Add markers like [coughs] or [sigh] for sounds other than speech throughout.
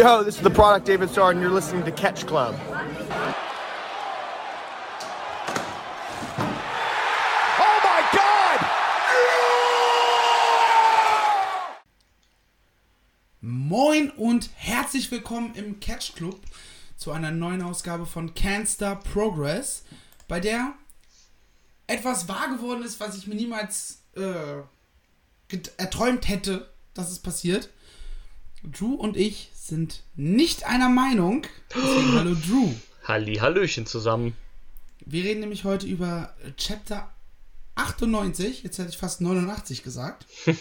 Yo, this is the product David Starr, and you're listening to Catch Club. Oh my God! Moin und herzlich willkommen im Catch Club zu einer neuen Ausgabe von Canster Progress, bei der etwas wahr geworden ist, was ich mir niemals äh, erträumt hätte, dass es passiert. Drew und ich sind nicht einer Meinung. Deswegen hallo Drew. Halli, Hallöchen zusammen. Wir reden nämlich heute über Chapter 98. Jetzt hätte ich fast 89 gesagt. [laughs]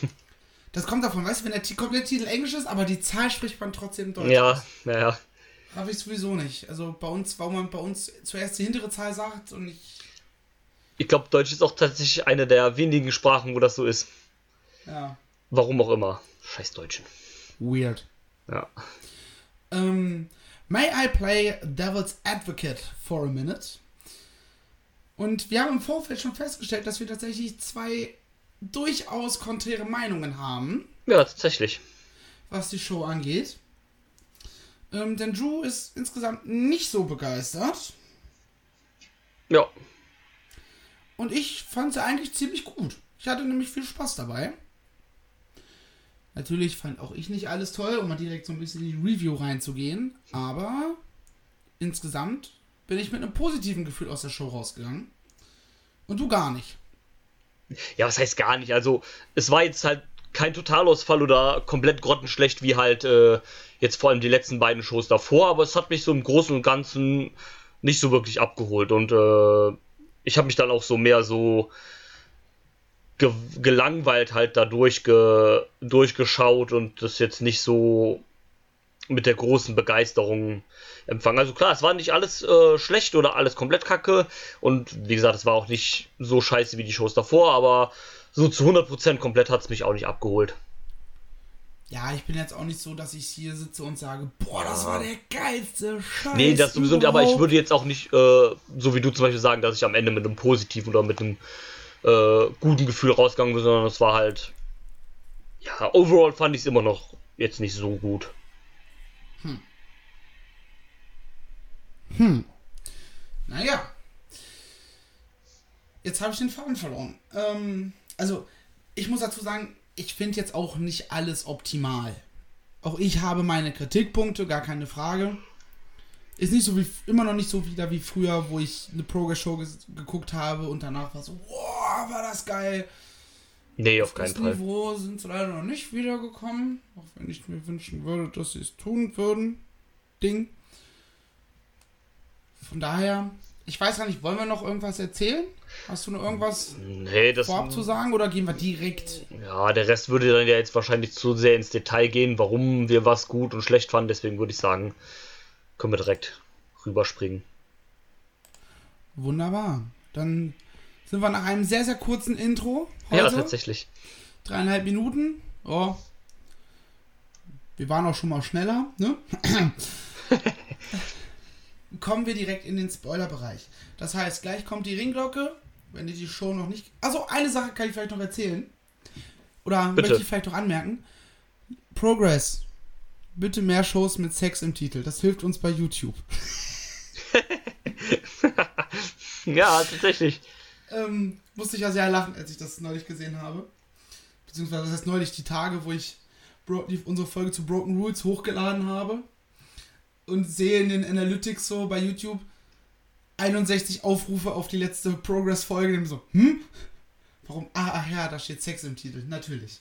Das kommt davon, weißt du, wenn der komplette Titel Englisch ist, aber die Zahl spricht man trotzdem Deutsch. Ja, naja. Habe ich sowieso nicht. Also bei uns, warum man bei uns zuerst die hintere Zahl sagt und ich. Ich glaube, Deutsch ist auch tatsächlich eine der wenigen Sprachen, wo das so ist. Ja. Warum auch immer. Scheiß Deutschen. Weird. Ja. Ähm, may I play Devil's Advocate for a minute? Und wir haben im Vorfeld schon festgestellt, dass wir tatsächlich zwei durchaus konträre Meinungen haben, Ja, tatsächlich. was die Show angeht. Ähm, denn Drew ist insgesamt nicht so begeistert. Ja. Und ich fand sie eigentlich ziemlich gut. Ich hatte nämlich viel Spaß dabei. Natürlich fand auch ich nicht alles toll, um mal direkt so ein bisschen in die Review reinzugehen. Aber insgesamt bin ich mit einem positiven Gefühl aus der Show rausgegangen. Und du gar nicht. Ja, was heißt gar nicht? Also, es war jetzt halt kein Totalausfall oder komplett grottenschlecht wie halt äh, jetzt vor allem die letzten beiden Shows davor, aber es hat mich so im Großen und Ganzen nicht so wirklich abgeholt und äh, ich habe mich dann auch so mehr so ge gelangweilt halt dadurch ge durchgeschaut und das jetzt nicht so mit der großen Begeisterung empfangen. Also klar, es war nicht alles äh, schlecht oder alles komplett kacke und wie gesagt, es war auch nicht so scheiße wie die Shows davor, aber so zu 100% komplett hat es mich auch nicht abgeholt. Ja, ich bin jetzt auch nicht so, dass ich hier sitze und sage, boah, das war der geilste Scheiß. Nee, das sowieso nicht, aber ich würde jetzt auch nicht, äh, so wie du zum Beispiel sagen, dass ich am Ende mit einem positiven oder mit einem äh, guten Gefühl rausgegangen bin, sondern es war halt, ja, overall fand ich es immer noch jetzt nicht so gut. Naja. Jetzt habe ich den Faden verloren. Ähm, also, ich muss dazu sagen, ich finde jetzt auch nicht alles optimal. Auch ich habe meine Kritikpunkte, gar keine Frage. Ist nicht so wie immer noch nicht so wieder wie früher, wo ich eine Progress-Show ges- geguckt habe und danach war so, wow, war das geil. Nee, auf Auf keinen Fall. Niveau sind sie leider noch nicht wiedergekommen, auch wenn ich mir wünschen würde, dass sie es tun würden. Ding. Von daher, ich weiß gar nicht, wollen wir noch irgendwas erzählen? Hast du noch irgendwas Nee, das. vorab zu sagen oder gehen wir direkt? Ja, der Rest würde dann ja jetzt wahrscheinlich zu sehr ins Detail gehen, warum wir was gut und schlecht fanden. Deswegen würde ich sagen, können wir direkt rüberspringen. Wunderbar. Dann sind wir nach einem sehr, sehr kurzen Intro. Heute. Ja, tatsächlich. Dreieinhalb Minuten. Oh. Wir waren auch schon mal schneller, ne? [laughs] Kommen wir direkt in den Spoilerbereich. Das heißt, gleich kommt die Ringglocke, wenn ihr die Show noch nicht. Also eine Sache kann ich vielleicht noch erzählen. Oder Bitte. möchte ich vielleicht noch anmerken. Progress. Bitte mehr Shows mit Sex im Titel. Das hilft uns bei YouTube. [laughs] Ja, tatsächlich. Ähm, musste ich ja sehr lachen, als ich das neulich gesehen habe. Beziehungsweise das heißt neulich die Tage, wo ich Bro die, unsere Folge zu Broken Rules hochgeladen habe und sehe in den Analytics so bei YouTube 61 Aufrufe auf die letzte Progress-Folge. So, hm? Warum? Ah, ach ja, da steht Sex im Titel. Natürlich.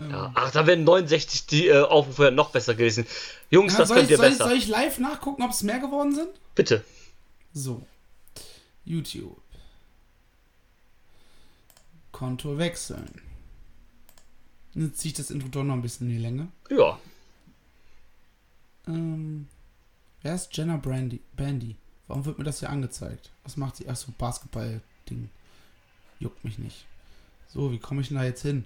Ähm, Ja, ach, da wären 69 die äh, Aufrufe noch besser gewesen. Jungs, ja, das könnt ich, ihr soll, ich, besser. soll ich live nachgucken, ob es mehr geworden sind? Bitte. So. YouTube. Konto wechseln. Jetzt ziehe ich das Intro doch noch ein bisschen in die Länge. Ja. Ähm, wer ist Jenna Brandy? Bandy? Warum wird mir das hier angezeigt? Was macht sie? Achso, Basketball-Ding. Juckt mich nicht. So, wie komme ich denn da jetzt hin?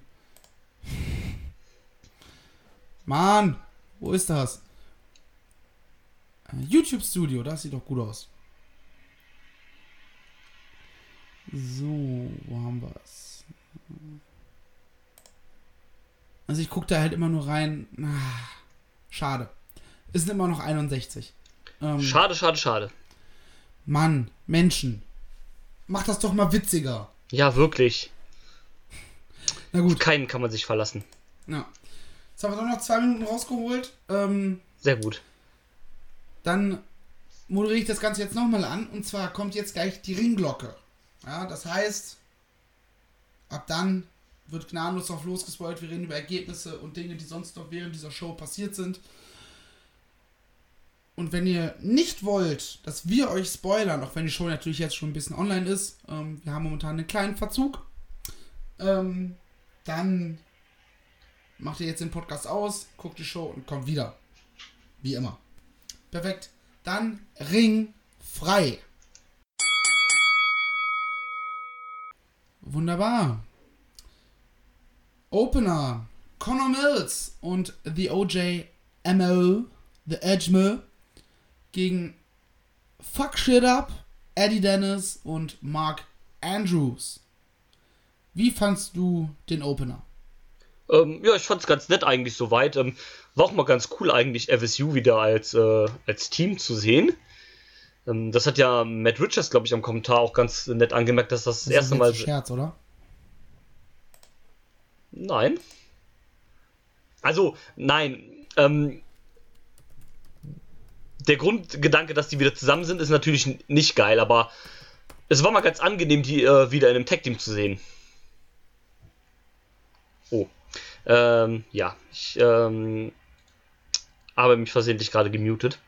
[laughs] Mann, wo ist das? Äh, YouTube Studio, das sieht doch gut aus. So, wo haben wir es? Also ich gucke da halt immer nur rein. Ah, schade. Es sind immer noch 61. Ähm, Schade, schade, schade. Mann, Menschen. Mach das doch mal witziger. Ja, wirklich. Na gut. Keinen kann man sich verlassen. Ja. Jetzt haben wir doch noch zwei Minuten rausgeholt. Ähm, Sehr gut. dann moderiere ich das Ganze jetzt nochmal an. Und zwar kommt jetzt gleich die Ringglocke. Ja, das heißt, ab dann wird gnadenlos auf losgespoilt. Wir reden über Ergebnisse und Dinge, die sonst noch während dieser Show passiert sind. Und wenn ihr nicht wollt, dass wir euch spoilern, auch wenn die Show natürlich jetzt schon ein bisschen online ist, ähm, wir haben momentan einen kleinen Verzug, ähm, dann macht ihr jetzt den Podcast aus, guckt die Show und kommt wieder. Wie immer. Perfekt. Dann Ring frei. Wunderbar. Opener. Connor Mills und The OJ MO, The Edgemo, gegen Fuck Shit Up, Eddie Dennis und Mark Andrews. Wie fandst du den Opener? Ähm, ja, ich fand's ganz nett eigentlich soweit. Ähm, war auch mal ganz cool eigentlich, FSU wieder als, äh, als Team zu sehen. Ähm, das hat ja Matt Richards, glaube ich, am Kommentar auch ganz nett angemerkt, dass das, das erste ist Mal. ein Scherz, oder? Nein. Also, nein. Ähm, der Grundgedanke, dass die wieder zusammen sind, ist natürlich nicht geil, aber es war mal ganz angenehm, die äh, wieder in einem Tag-Team zu sehen. Oh. Ähm, ja, ich ähm, habe mich versehentlich gerade gemutet.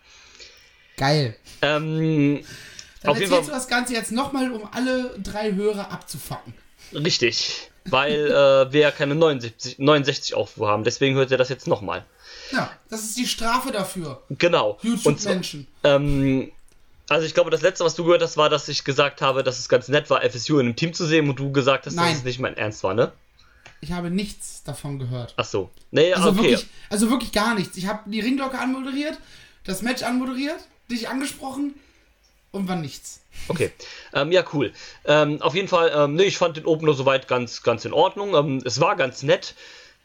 Geil. Ähm, Dann auf erzählst du das Ganze jetzt nochmal, um alle drei Hörer abzufacken. Richtig. Weil äh, wir ja keine 69, 69 Aufrufe haben. Deswegen hört ihr das jetzt nochmal. Ja, das ist die Strafe dafür. Genau. YouTube-Menschen. Ähm, also ich glaube, das letzte, was du gehört hast, war, dass ich gesagt habe, dass es ganz nett war, FSU in einem Team zu sehen und du gesagt hast, Nein. dass es nicht mein Ernst war, ne? Ich habe nichts davon gehört. Ach so. Nee, Also, okay. wirklich, also wirklich gar nichts. Ich habe die Ringglocke anmoderiert, das Match anmoderiert, dich angesprochen und war nichts. Okay. Ähm, ja, cool. Ähm, auf jeden Fall, ähm, nee, ich fand den Opener soweit ganz, ganz in Ordnung. Ähm, es war ganz nett,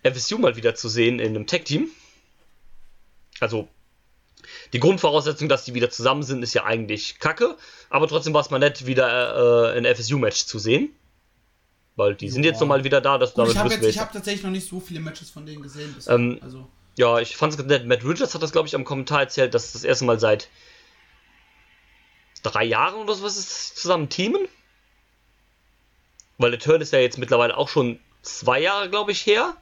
FSU mal wieder zu sehen in einem Tech-Team. Also, die Grundvoraussetzung, dass die wieder zusammen sind, ist ja eigentlich kacke. Aber trotzdem war es mal nett, wieder äh, ein FSU-Match zu sehen. Weil die sind Ja. jetzt nochmal wieder da. Das, Gut, ich habe habe tatsächlich noch nicht so viele Matches von denen gesehen. Bisher. Ähm, also, Ja, ich fand es ganz nett. Matt Richards hat das, glaube ich, am Kommentar erzählt, dass das erste Mal seit drei Jahren oder sowas ist zusammen teamen. Weil der Turn ist ja jetzt mittlerweile auch schon zwei Jahre, glaube ich, her.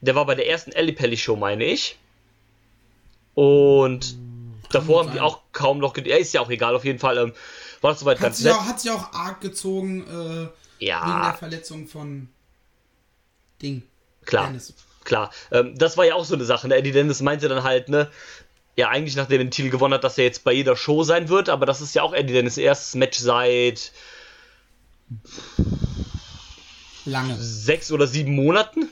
Der war bei der ersten Ellie Pelli Show, meine ich. Und davor gut haben die auch kaum noch. Ja, ist ja auch egal, auf jeden Fall. Ähm, war das soweit hat, ganz sich nett. auch, hat sich auch arg gezogen äh, Ja. wegen der Verletzung von Ding. Klar. Dennis. Klar, ähm, das war ja auch so eine Sache. Ne? Eddie Dennis meinte dann halt, ne, ja, eigentlich nachdem er den Titel gewonnen hat, dass er jetzt bei jeder Show sein wird, aber das ist ja auch Eddie Dennis erstes Match seit Lange. sechs oder sieben Monaten.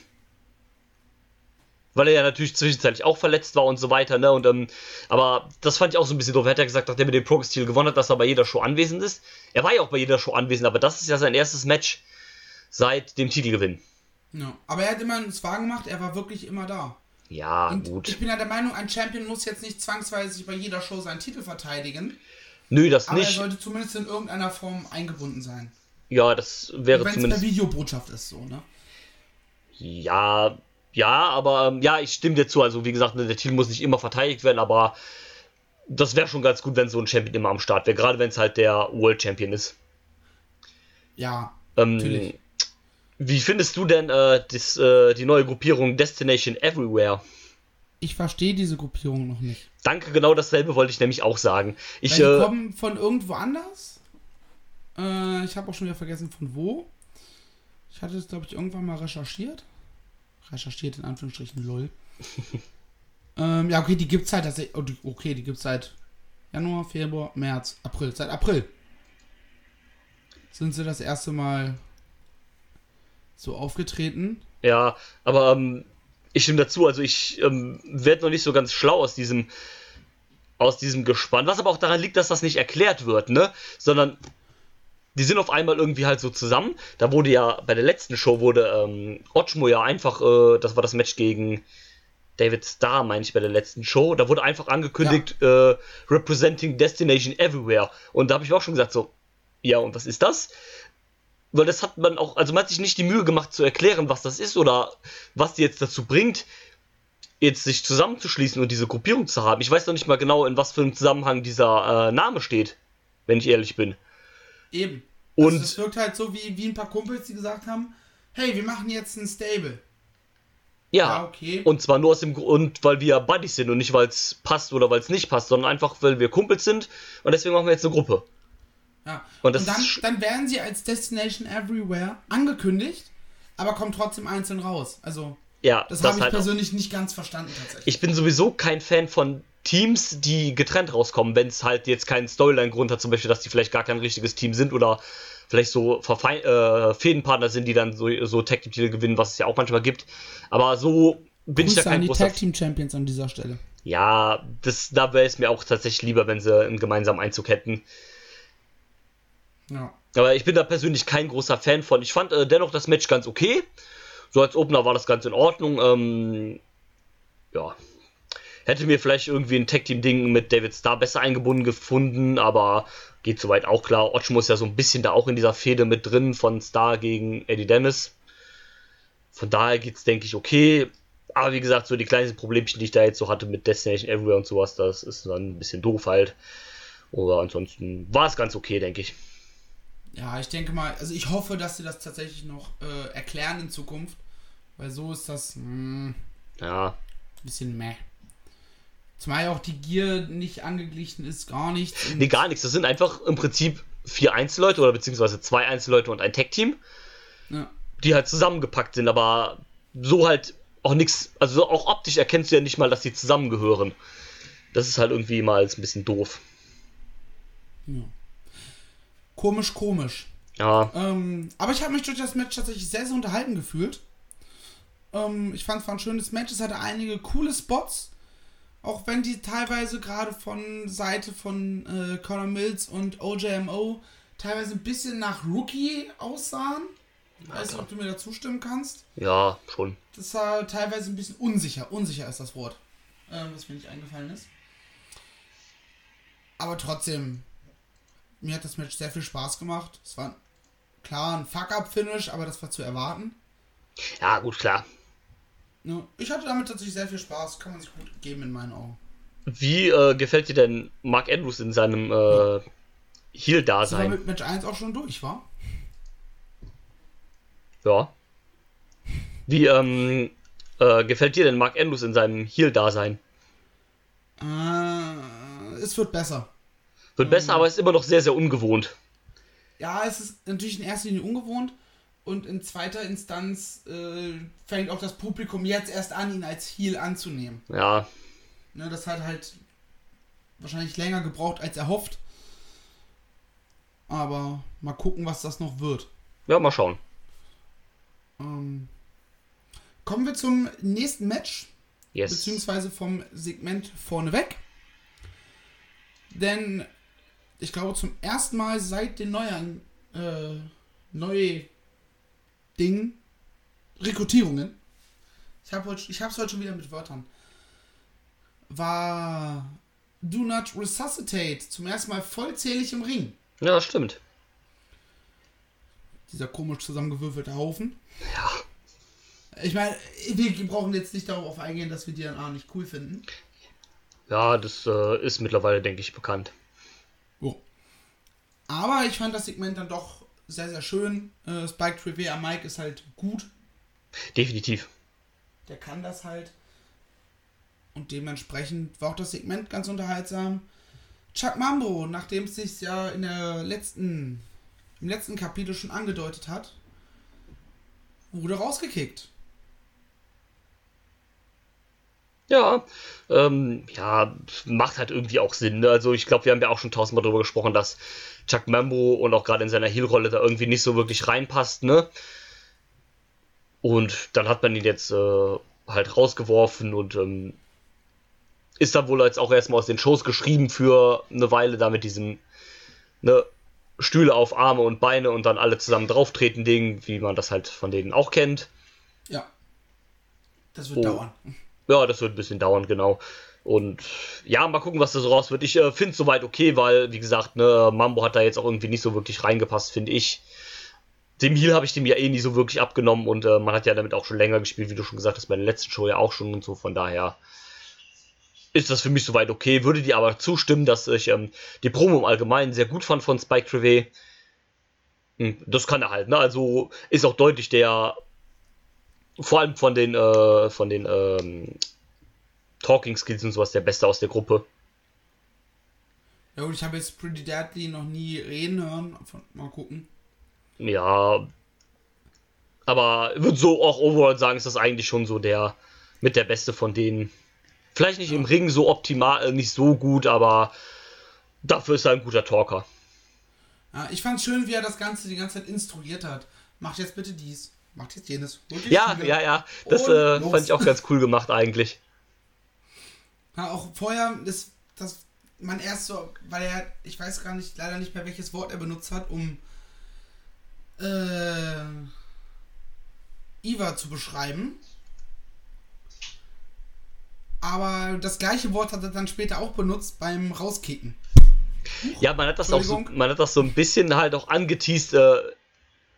Weil er ja natürlich zwischenzeitlich auch verletzt war und so weiter, ne? Und, ähm, aber das fand ich auch so ein bisschen doof. Er hat ja gesagt, nachdem er den Progress-Titel gewonnen hat, dass er bei jeder Show anwesend ist. Er war ja auch bei jeder Show anwesend, aber das ist ja sein erstes Match seit dem Titelgewinn. Ja. Aber er hat immer einen Zwang gemacht, er war wirklich immer da. Ja, Und gut. ich bin ja der Meinung, ein Champion muss jetzt nicht zwangsweise bei jeder Show seinen Titel verteidigen, Nö, das aber er nicht. sollte zumindest in irgendeiner Form eingebunden sein. Ja, das wäre Wenn es zumindest. Videobotschaft ist, so, ne? Ja, ja, aber ähm, ja, ich stimme dir zu. Also, wie gesagt, ne, der Titel muss nicht immer verteidigt werden, aber das wäre schon ganz gut, wenn so ein Champion immer am Start wäre. Gerade wenn es halt der World Champion ist. Ja, Ähm, Natürlich. Wie findest du denn äh, das, äh, die neue Gruppierung Destination Everywhere? ich verstehe diese Gruppierung noch nicht. Danke, genau dasselbe wollte ich nämlich auch sagen. Ich, die äh, kommen von irgendwo anders. Äh, ich habe auch schon wieder vergessen, von wo. Ich hatte es, glaube ich, irgendwann mal recherchiert. Recherchiert in Anführungsstrichen, lol. [laughs] ähm, ja, okay, die gibt's halt tatsächlich. oh, Okay, die gibt's seit Januar, Februar, März, April. Seit April sind sie das erste Mal so aufgetreten. Ja, aber ähm, ich stimme dazu. Also ich ähm, werde noch nicht so ganz schlau aus diesem aus diesem Gespann. Was aber auch daran liegt, dass das nicht erklärt wird, ne? Sondern die sind auf einmal irgendwie halt so zusammen. Da wurde ja bei der letzten Show wurde ähm, Ochmo ja einfach, äh, das war das Match gegen David Starr, meine ich, bei der letzten Show. Da wurde einfach angekündigt, ja. äh, Representing Destination Everywhere. Und da habe ich auch schon gesagt, so, ja, und was ist das? Weil das hat man auch, also man hat sich nicht die Mühe gemacht zu erklären, was das ist oder was die jetzt dazu bringt, jetzt sich zusammenzuschließen und diese Gruppierung zu haben. Ich weiß noch nicht mal genau, in was für einem Zusammenhang dieser äh, Name steht, wenn ich ehrlich bin. Eben. Und also es wirkt halt so wie, wie ein paar Kumpels, die gesagt haben, hey, wir machen jetzt ein Stable. Ja, ja, okay. Und zwar nur aus dem Grund, weil wir Buddies sind und nicht, weil es passt oder weil es nicht passt, sondern einfach, weil wir Kumpels sind und deswegen machen wir jetzt eine Gruppe. Ja. Und, und dann, dann werden sie als Destination Everywhere angekündigt, aber kommen trotzdem einzeln raus. Also, ja, das, das habe ich halt persönlich auch. nicht ganz verstanden tatsächlich. Ich bin sowieso kein Fan von Teams, die getrennt rauskommen, wenn es halt jetzt keinen Storyline-Grund hat, zum Beispiel, dass die vielleicht gar kein richtiges Team sind oder vielleicht so Verfein äh, Fädenpartner sind, die dann so, so Tag Team Titel gewinnen, was es ja auch manchmal gibt. Aber so bin Grüße ich da kein an die Tag Team Champions an dieser Stelle. Ja, das, da wäre es mir auch tatsächlich lieber, wenn sie einen gemeinsamen Einzug hätten. Aber ich bin da persönlich kein großer Fan von. Ich fand äh, dennoch das Match ganz okay. So als Opener war das ganz in Ordnung. Ähm, ja, Hätte mir vielleicht irgendwie ein Tag-Team-Ding mit David Starr besser eingebunden gefunden, aber geht soweit auch klar. Otschmo ist ja so ein bisschen da auch in dieser Fehde mit drin von Starr gegen Eddie Dennis. Von daher geht es, denke ich, okay. Aber wie gesagt, so die kleinen Problemchen, die ich da jetzt so hatte mit Destination Everywhere und sowas, das ist dann ein bisschen doof halt. Aber ansonsten war es ganz okay, denke ich. Ja, ich denke mal, also ich hoffe, dass sie das tatsächlich noch äh, erklären in Zukunft. Weil so ist das mh, hm, ja. ein bisschen meh. Zumal auch die Gier nicht angeglichen ist, gar nichts. Nee, gar nichts. Das sind einfach im Prinzip vier Einzelleute oder beziehungsweise zwei Einzelleute und ein Tech-Team, ja. die halt zusammengepackt sind, aber so halt auch nichts, also auch optisch erkennst du ja nicht mal, dass sie zusammengehören. Das ist halt irgendwie mal ein bisschen doof. Ja. Komisch, komisch. Ja. Ähm, aber ich habe mich durch das Match tatsächlich sehr, sehr unterhalten gefühlt. Ähm, ich fand es war ein schönes Match. Es hatte einige coole Spots. Auch wenn die teilweise gerade von Seite von äh, Conor Mills und OJMO teilweise ein bisschen nach Rookie aussahen. Ich weiß nicht, ob du mir da zustimmen kannst. Ja, schon. Das war teilweise ein bisschen unsicher. Unsicher ist das Wort, äh, was mir nicht eingefallen ist. Aber trotzdem, mir hat das Match sehr viel Spaß gemacht. Es war klar ein Fuck-Up-Finish, aber das war zu erwarten. Ja, gut, klar. Ich hatte damit tatsächlich sehr viel Spaß, kann man sich gut geben in meinen Augen. Wie äh, gefällt dir denn Mark Andrews in seinem äh, Heel-Dasein? War mit Match 1 auch schon durch, war? Ja. Wie ähm, äh, gefällt dir denn Mark Andrews in seinem Heel-Dasein? Äh, es wird besser. Wird besser, aber ist immer noch sehr, sehr ungewohnt. Ja, es ist natürlich in erster Linie ungewohnt und in zweiter Instanz äh, fängt auch das Publikum jetzt erst an, ihn als Heal anzunehmen. Ja. Ne, das hat halt wahrscheinlich länger gebraucht als erhofft. Aber mal gucken, was das noch wird. Ja, mal schauen. Ähm, kommen wir zum nächsten Match. Yes. Beziehungsweise vom Segment vorneweg. Denn ich glaube, zum ersten Mal seit den neuen äh, neu Ding. Rekrutierungen. Ich habe ich hab's heute schon wieder mit Wörtern. War Do Not Resuscitate zum ersten Mal vollzählig im Ring. Ja, stimmt. Dieser komisch zusammengewürfelte Haufen. Ja. Ich meine, wir brauchen jetzt nicht darauf eingehen, dass wir DNA nicht cool finden. Ja, das äh, ist mittlerweile, denke ich, bekannt. Aber ich fand das Segment dann doch sehr, sehr schön. Äh, Spike Trivia Mike ist halt gut. Definitiv. Der kann das halt. Und dementsprechend war auch das Segment ganz unterhaltsam. Chuck Mambo, nachdem es sich ja in der letzten, im letzten Kapitel schon angedeutet hat, wurde rausgekickt. Ja, ähm, ja, macht halt irgendwie auch Sinn. Ne? Also ich glaube, wir haben ja auch schon tausendmal darüber gesprochen, dass Chuck Mambo und auch gerade in seiner Heel-Rolle da irgendwie nicht so wirklich reinpasst, ne? Und dann hat man ihn jetzt äh, halt rausgeworfen und ähm, ist dann wohl jetzt auch erstmal aus den Shows geschrieben für eine Weile da mit diesem ne, Stühle auf Arme und Beine und dann alle zusammen drauftreten Ding, wie man das halt von denen auch kennt. Ja. Das wird oh. dauern. Ja, das wird ein bisschen dauern, genau. Und ja, mal gucken, was da so raus wird. Ich äh, finde es soweit okay, weil, wie gesagt, ne, Mambo hat da jetzt auch irgendwie nicht so wirklich reingepasst, finde ich. Dem Heal habe ich dem ja eh nie so wirklich abgenommen und äh, man hat ja damit auch schon länger gespielt, wie du schon gesagt hast, bei der letzten Show ja auch schon und so. Von daher ist das für mich soweit okay. Würde dir aber zustimmen, dass ich ähm, die Promo im Allgemeinen sehr gut fand von Spike Trivet. Hm, das kann er halt, ne? Also ist auch deutlich der, vor allem von den, äh, von den ähm, Talking Skills und sowas, der Beste aus der Gruppe. Ja gut, ich habe jetzt Pretty Deadly noch nie reden hören. Mal gucken. Ja. Aber würde so auch overall sagen, ist das eigentlich schon so der mit der Beste von denen. Vielleicht nicht im Ring so optimal, äh, nicht so gut, aber dafür ist er ein guter Talker. Ja, ich fand schön, wie er das Ganze die ganze Zeit instruiert hat. Macht jetzt bitte dies, macht jetzt jenes. Ja, ja, ja. Das äh, fand ich auch ganz cool gemacht eigentlich. Ja, auch vorher ist das man erst so, weil er, ich weiß gar nicht, leider nicht mehr welches Wort er benutzt hat, um äh, Iva zu beschreiben. Aber das gleiche Wort hat er dann später auch benutzt beim Rauskicken. Ja, man hat das auch so, man hat das so ein bisschen halt auch angeteased, äh,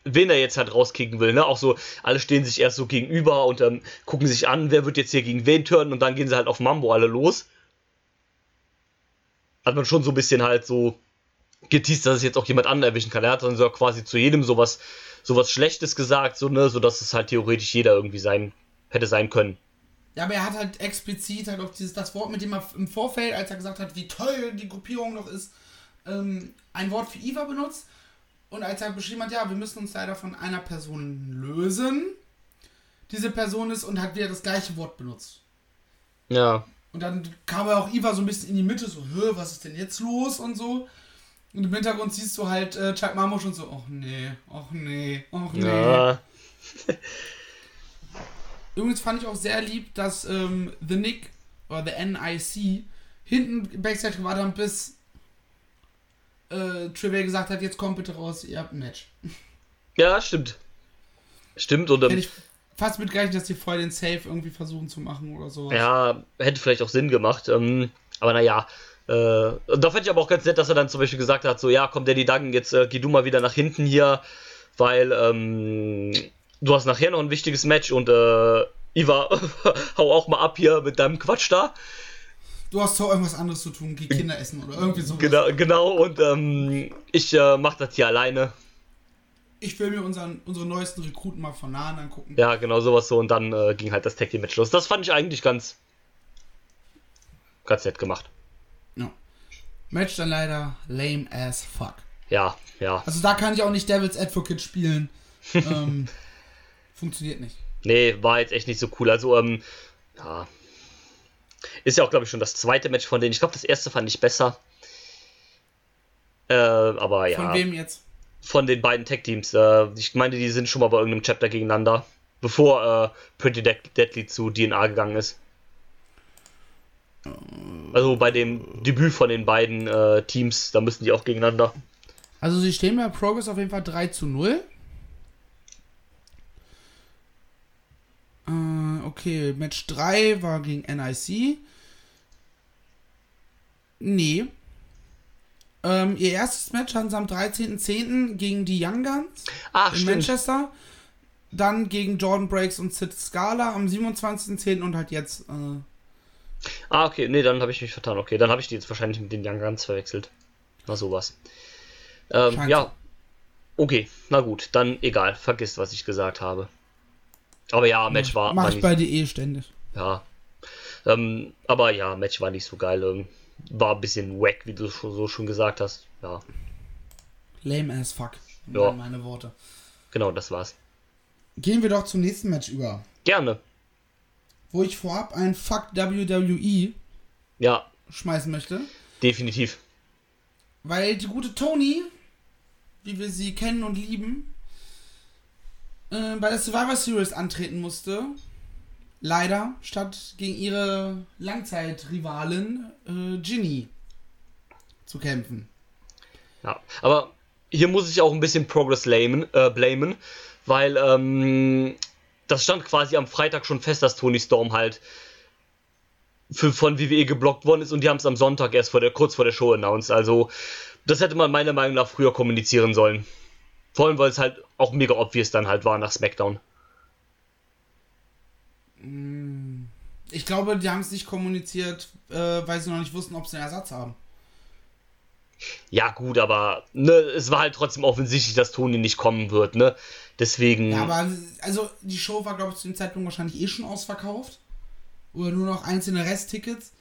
wen er jetzt halt rauskicken will, ne? Auch so, alle stehen sich erst so gegenüber und ähm, gucken sich an, wer wird jetzt hier gegen wen turnen und dann gehen sie halt auf Mambo alle los. Hat man schon so ein bisschen halt so geteased, dass es jetzt auch jemand anderen erwischen kann. Er hat dann so quasi zu jedem sowas, sowas Schlechtes gesagt, so, ne, so dass es halt theoretisch jeder irgendwie sein, hätte sein können. Ja, aber er hat halt explizit halt auch dieses, das Wort, mit dem er im Vorfeld, als er gesagt hat, wie toll die Gruppierung noch ist, ähm, ein Wort für Eva benutzt. Und als er beschrieben hat, ja, wir müssen uns leider von einer Person lösen, diese Person ist und hat wieder das gleiche Wort benutzt. Ja. Und dann kam er auch Eva so ein bisschen in die Mitte, so, Hö, was ist denn jetzt los und so. Und im Hintergrund siehst du halt äh, Chuck Marmo schon so, ach nee, ach nee, ach nee. Ja. [laughs] Übrigens fand ich auch sehr lieb, dass ähm, The Nick oder The NIC hinten Backstage gewartet haben, bis äh, Trivial gesagt hat, jetzt kommt bitte raus, ihr habt ein Match. Ja, stimmt. Stimmt, und Hätte ich fast mitgerechnet, dass die vorher den Safe irgendwie versuchen zu machen oder sowas. Ja, hätte vielleicht auch Sinn gemacht. Ähm, aber naja, äh, da fand ich aber auch ganz nett, dass er dann zum Beispiel gesagt hat, so, ja, komm, Daddy Duggan, jetzt äh, geh du mal wieder nach hinten hier, weil ähm, du hast nachher noch ein wichtiges Match und äh, Iva, [laughs] hau auch mal ab hier mit deinem Quatsch da. Du hast doch irgendwas anderes zu tun, geh Kinder essen oder irgendwie so. Genau, genau und ähm, ich äh, mach das hier alleine. Ich will mir unseren, unsere neuesten Rekruten mal von nahen angucken. Ja, genau, sowas so. Und dann äh, ging halt das Tag Team Match los. Das fand ich eigentlich ganz, ganz nett gemacht. Ja. Match dann leider lame as fuck. Ja, ja. Also da kann ich auch nicht Devil's Advocate spielen. [laughs] ähm, funktioniert nicht. Nee, war jetzt echt nicht so cool. Also, ähm, ja. Ist ja auch, glaube ich, schon das zweite Match von denen. Ich glaube, das erste fand ich besser. Äh, aber ja. Von wem jetzt? Von den beiden Tech-Teams. Äh, ich meine, die sind schon mal bei irgendeinem Chapter gegeneinander. Bevor äh, Pretty Deadly zu DNA gegangen ist. Also bei dem Debüt von den beiden äh, Teams, da müssen die auch gegeneinander. Also sie stehen bei Progress auf jeden Fall 3 zu 0. okay, Match 3 war gegen NIC. Nee. Ähm, ihr erstes Match hatten sie am 13.10. gegen die Young Guns Ach, in stimmt. Manchester. Dann gegen Jordan Breaks und Sid Scala am 27.10. und halt jetzt. Äh, Ah, okay, nee, dann habe ich mich vertan. Okay, dann habe ich die jetzt wahrscheinlich mit den Young Guns verwechselt. Na sowas. Ähm, ja. Okay, na gut, dann egal, vergiss, was ich gesagt habe. Aber ja, Match war. mach war ich nicht, bei dir eh ständig. Ja. Ähm, aber ja, Match war nicht so geil. ähm, War ein bisschen wack, wie du so schon gesagt hast. Ja, Lame as fuck. Ja. meine Worte. genau, das war's. Gehen wir doch zum nächsten Match über. Gerne. Wo ich vorab ein Fuck WWE Ja, schmeißen möchte. definitiv. Weil die gute Tony, wie wir sie kennen und lieben, äh, bei der Survivor Series antreten musste. Leider, statt gegen ihre Langzeitrivalin äh, Ginny zu kämpfen. Ja, aber hier muss ich auch ein bisschen Progress blamen, äh, blamen weil ähm, das stand quasi am Freitag schon fest, dass Tony Storm halt für, von WWE geblockt worden ist und die haben es am Sonntag erst vor der, kurz vor der Show announced. Also, das hätte man meiner Meinung nach früher kommunizieren sollen. Vor allem, weil es halt auch mega obvious dann halt war nach SmackDown. Ich glaube, die haben es nicht kommuniziert, äh, weil sie noch nicht wussten, ob sie einen Ersatz haben. Ja, gut, aber ne, es war halt trotzdem offensichtlich, dass Tony nicht kommen wird, ne? Deswegen. Ja, aber also die Show war, glaube ich, zu dem Zeitpunkt wahrscheinlich eh schon ausverkauft. Oder nur noch einzelne Resttickets.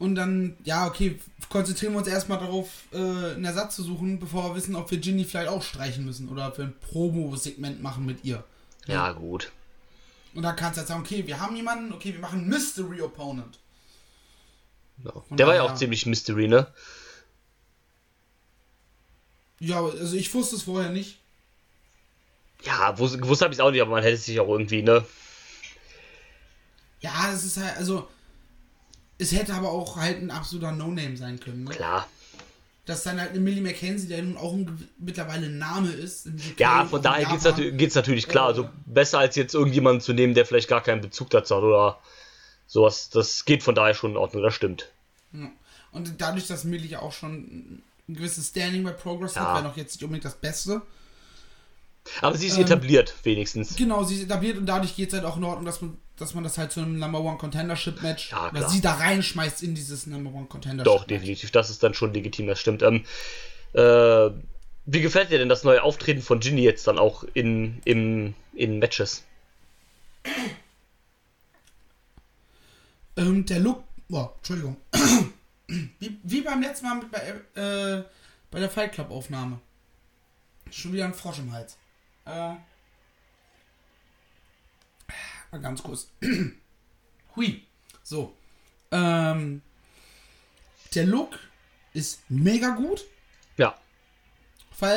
Und dann, ja, okay, konzentrieren wir uns erstmal darauf, äh, einen Ersatz zu suchen, bevor wir wissen, ob wir Ginny vielleicht auch streichen müssen oder ob wir ein Promo-Segment machen mit ihr. ja, gut. Und dann kannst du halt sagen, okay, wir haben jemanden, okay, wir machen Mystery Opponent. Ja. Der war ja auch ziemlich Mystery, ne? Ja, also ich wusste es vorher nicht. Ja, gewusst, gewusst habe ich es auch nicht, aber man hätte es sich auch irgendwie, ne? Ja, es ist halt, also, es hätte aber auch halt ein absoluter No-Name sein können, ne? Klar. Dass dann halt eine Millie McKenzie, der nun auch ein, mittlerweile ein Name ist. Ja, von daher geht's, Japan. natür geht's natürlich klar. Also besser als jetzt irgendjemanden zu nehmen, der vielleicht gar keinen Bezug dazu hat oder sowas. Das geht von daher schon in Ordnung, das stimmt. Ja. Und dadurch, dass Millie auch schon ein gewisses Standing bei Progress Ja. hat, wäre noch jetzt nicht unbedingt das Beste. Aber sie ist Ähm, etabliert, wenigstens. Genau, sie ist etabliert und dadurch geht es halt auch in Ordnung, dass man, dass man das halt zu einem Number One Contendership Match Ja, sie da reinschmeißt in dieses Number One Contendership Doch, Match. definitiv. Das ist dann schon legitim, das stimmt. Ähm, äh, wie gefällt dir denn das neue Auftreten von Ginny jetzt dann auch in, im, in Matches? Ähm, der Look, boah, Entschuldigung. [clears throat] wie, wie beim letzten Mal mit bei, äh, bei der Fight Club Aufnahme. Schon wieder ein Frosch im Hals. Äh, mal ganz kurz. [clears throat] Hui. So. Ähm, der Look ist mega gut. Ja.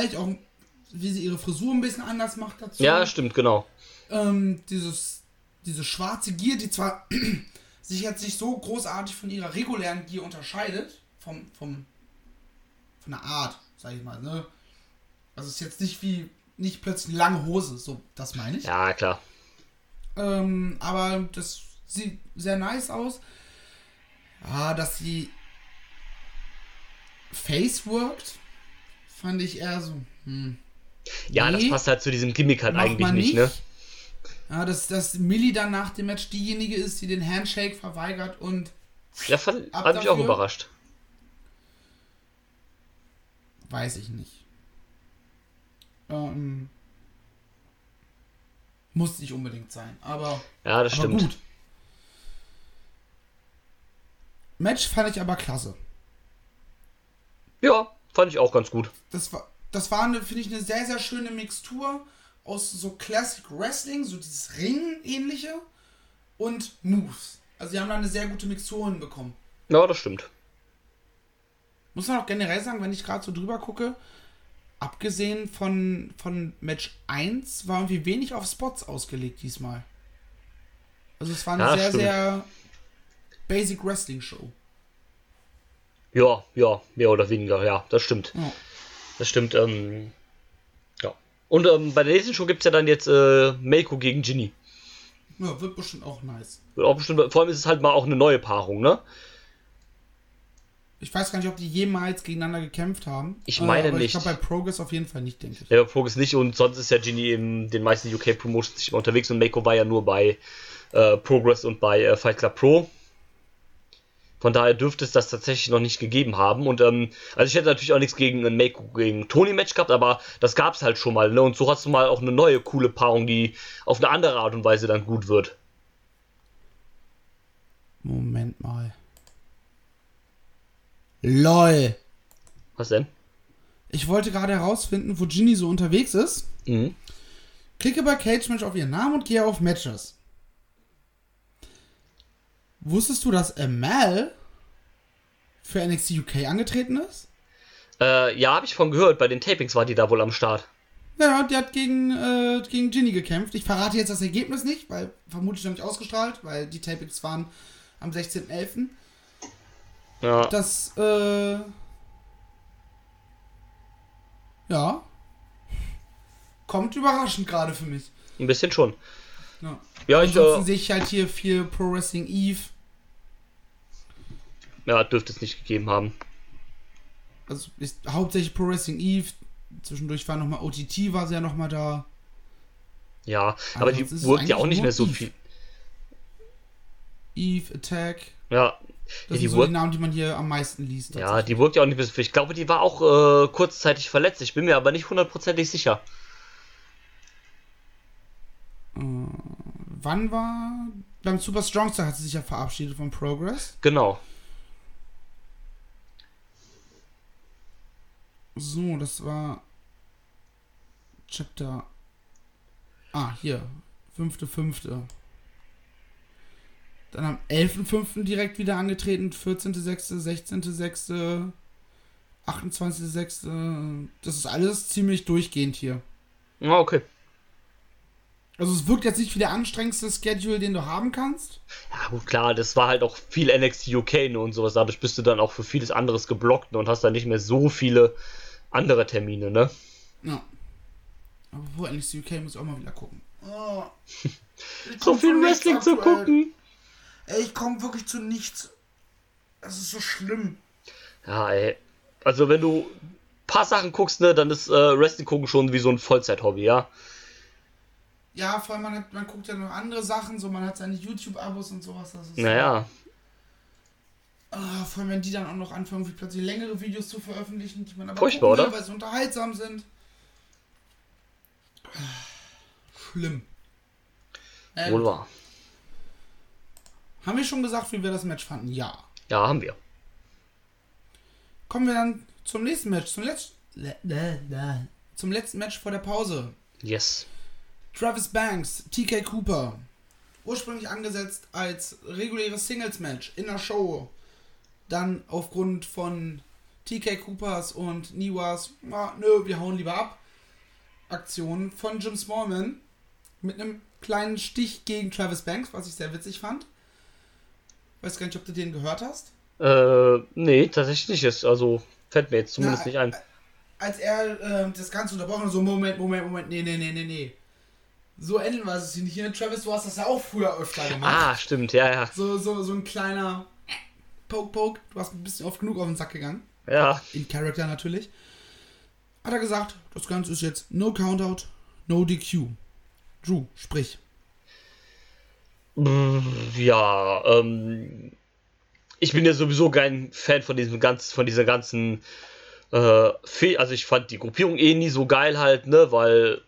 Ich auch, wie sie ihre Frisur ein bisschen anders macht dazu. Ja, stimmt, genau. ähm, dieses, diese schwarze Gier, die zwar [clears throat] sich jetzt nicht so großartig von ihrer regulären Gier unterscheidet, vom, vom, von der Art, sag ich mal, ne? Also es ist jetzt nicht wie, nicht plötzlich lange Hose, so, das meine ich. Ja, klar. Ähm, aber das sieht sehr nice aus. Ja, dass sie Face worked, fand ich eher so, hm. Ja, das Nee, passt halt zu diesem Gimmick halt eigentlich man nicht, ne? Ja, dass, dass Millie dann nach dem Match diejenige ist, die den Handshake verweigert und Ja, fand, hat mich auch überrascht. weiß ich nicht. Ähm, muss nicht unbedingt sein, aber, Ja, das aber stimmt. gut. Match fand ich aber klasse. Ja, fand ich auch ganz gut. Das war, das war eine, finde ich, eine sehr, sehr schöne Mixtur aus so Classic Wrestling, so dieses Ringen-ähnliche und Moves. Also, sie haben da eine sehr gute Mixtur hinbekommen. Ja, das stimmt. Muss man auch generell sagen, wenn ich gerade so drüber gucke, abgesehen von, von Match 1 war irgendwie wenig auf Spots ausgelegt diesmal. Also es war eine Ja, sehr, stimmt. sehr Basic Wrestling Show. Ja, ja, mehr oder weniger, ja, das stimmt. Ja. Das stimmt, ähm, ja. Und ähm, bei der nächsten Show gibt es ja dann jetzt äh, Meiko gegen Ginny. ja, wird bestimmt auch nice. Wird auch bestimmt, vor allem ist es halt mal auch eine neue Paarung, ne? Ich weiß gar nicht, ob die jemals gegeneinander gekämpft haben. Ich meine aber nicht. Ich glaube bei Progress auf jeden Fall nicht, denke ich. Der Progress nicht und sonst ist ja Ginny in den meisten UK Promotions nicht mehr unterwegs und Meiko war ja nur bei äh, Progress und bei äh, Fight Club Pro. Von daher dürfte es das tatsächlich noch nicht gegeben haben. Und ähm, also ich hätte natürlich auch nichts gegen ein Meiko gegen Tony Match gehabt, aber das gab es halt schon mal. Ne? Und so hast du mal auch eine neue coole Paarung, die auf eine andere Art und Weise dann gut wird. Moment mal. LOL. Was denn? Ich wollte gerade herausfinden, wo Ginny so unterwegs ist. Mhm. Klicke bei Cage Match auf ihren Namen und gehe auf Matches. Wusstest du, dass Amal für NXT UK angetreten ist? Äh, ja, habe ich von gehört. Bei den Tapings war die da wohl am Start. Ja, die hat gegen, äh, gegen Ginny gekämpft. Ich verrate jetzt das Ergebnis nicht, weil vermutlich noch nicht ausgestrahlt, weil die Tapings waren am 16.11. Ja. Das, äh. Ja. Kommt überraschend gerade für mich. Ein bisschen schon. Ja. Ja, ich, Ansonsten äh, sehe ich halt hier viel Pro Wrestling Eve, ja, dürfte es nicht gegeben haben. Also ist hauptsächlich Pro Wrestling Eve. Zwischendurch war nochmal OTT, war sie ja nochmal da. Ja, aber, die ist es wirkt ja auch nicht mehr so nur viel. Eve, Attack. Ja, Das ja, die sind so die Namen, die man hier am meisten liest. ja, die wirkt ja auch nicht viel. Ich glaube, die war auch äh, kurzzeitig verletzt. Ich bin mir aber nicht hundertprozentig sicher. Wann war. Beim Super Strong Style hat sie sich ja verabschiedet von Progress. Genau. So, das war. Chapter. Ah, hier. Fünfte, fünfte. Dann am 11.5. direkt wieder angetreten. 14.6., 16.6., 28.6. Das ist alles ziemlich durchgehend hier. Ja, okay. Also es wirkt jetzt nicht wie der anstrengendste Schedule, den du haben kannst. Ja, gut, klar, das war halt auch viel NXT UK ne, und sowas. Dadurch bist du dann auch für vieles anderes geblockt ne, und hast dann nicht mehr so viele andere Termine, ne? Ja. Aber wo NXT UK muss ich auch mal wieder gucken. Oh. [laughs] So viel Wrestling zu gucken. Ey, ich komme wirklich zu nichts. Das ist so schlimm. Ja, ey. Also, wenn du ein paar Sachen guckst, ne, dann ist äh, Wrestling gucken schon wie so ein Vollzeit-Hobby, ja? Ja, vor allem man, hat, man guckt ja noch andere Sachen, so man hat seine YouTube-Abos und sowas. Das ist Naja. Ah, vor allem, wenn die dann auch noch anfangen, wie plötzlich längere Videos zu veröffentlichen, die man aber Furchtbar, gucken oder? weil sie unterhaltsam sind. Ah, Schlimm. Ähm, Wohl wahr. Haben wir schon gesagt, wie wir das Match fanden? Ja. Ja, haben wir. Kommen wir dann zum nächsten Match, zum letzten, zum letzten Match vor der Pause. Yes. Travis Banks, TK Cooper. Ursprünglich angesetzt als reguläres Singles-Match in der Show. Dann aufgrund von TK Coopers und Niwas, nö, wir hauen lieber ab. Aktion von Jim Smallman mit einem kleinen Stich gegen Travis Banks, was ich sehr witzig fand. Weiß gar nicht, ob du den gehört hast. Äh, nee, tatsächlich nicht. Ist, also, fällt mir jetzt zumindest Na, nicht ein. Als er äh, das Ganze unterbrochen hat, so Moment, Moment, Moment, nee, nee, nee, nee, nee. So enden wir es nicht. Hier, Travis, du hast das ja auch früher öfter gemacht. Ah, stimmt, ja, ja. So, so, so ein kleiner Poke, Poke. Du hast ein bisschen oft genug auf den Sack gegangen. Ja, In Character natürlich. Hat er gesagt, das Ganze ist jetzt no Countout, no DQ. Drew, sprich. Ja, ähm, ich bin ja sowieso kein Fan von diesem ganz, von dieser ganzen, äh, also ich fand die Gruppierung eh nie so geil halt, ne, weil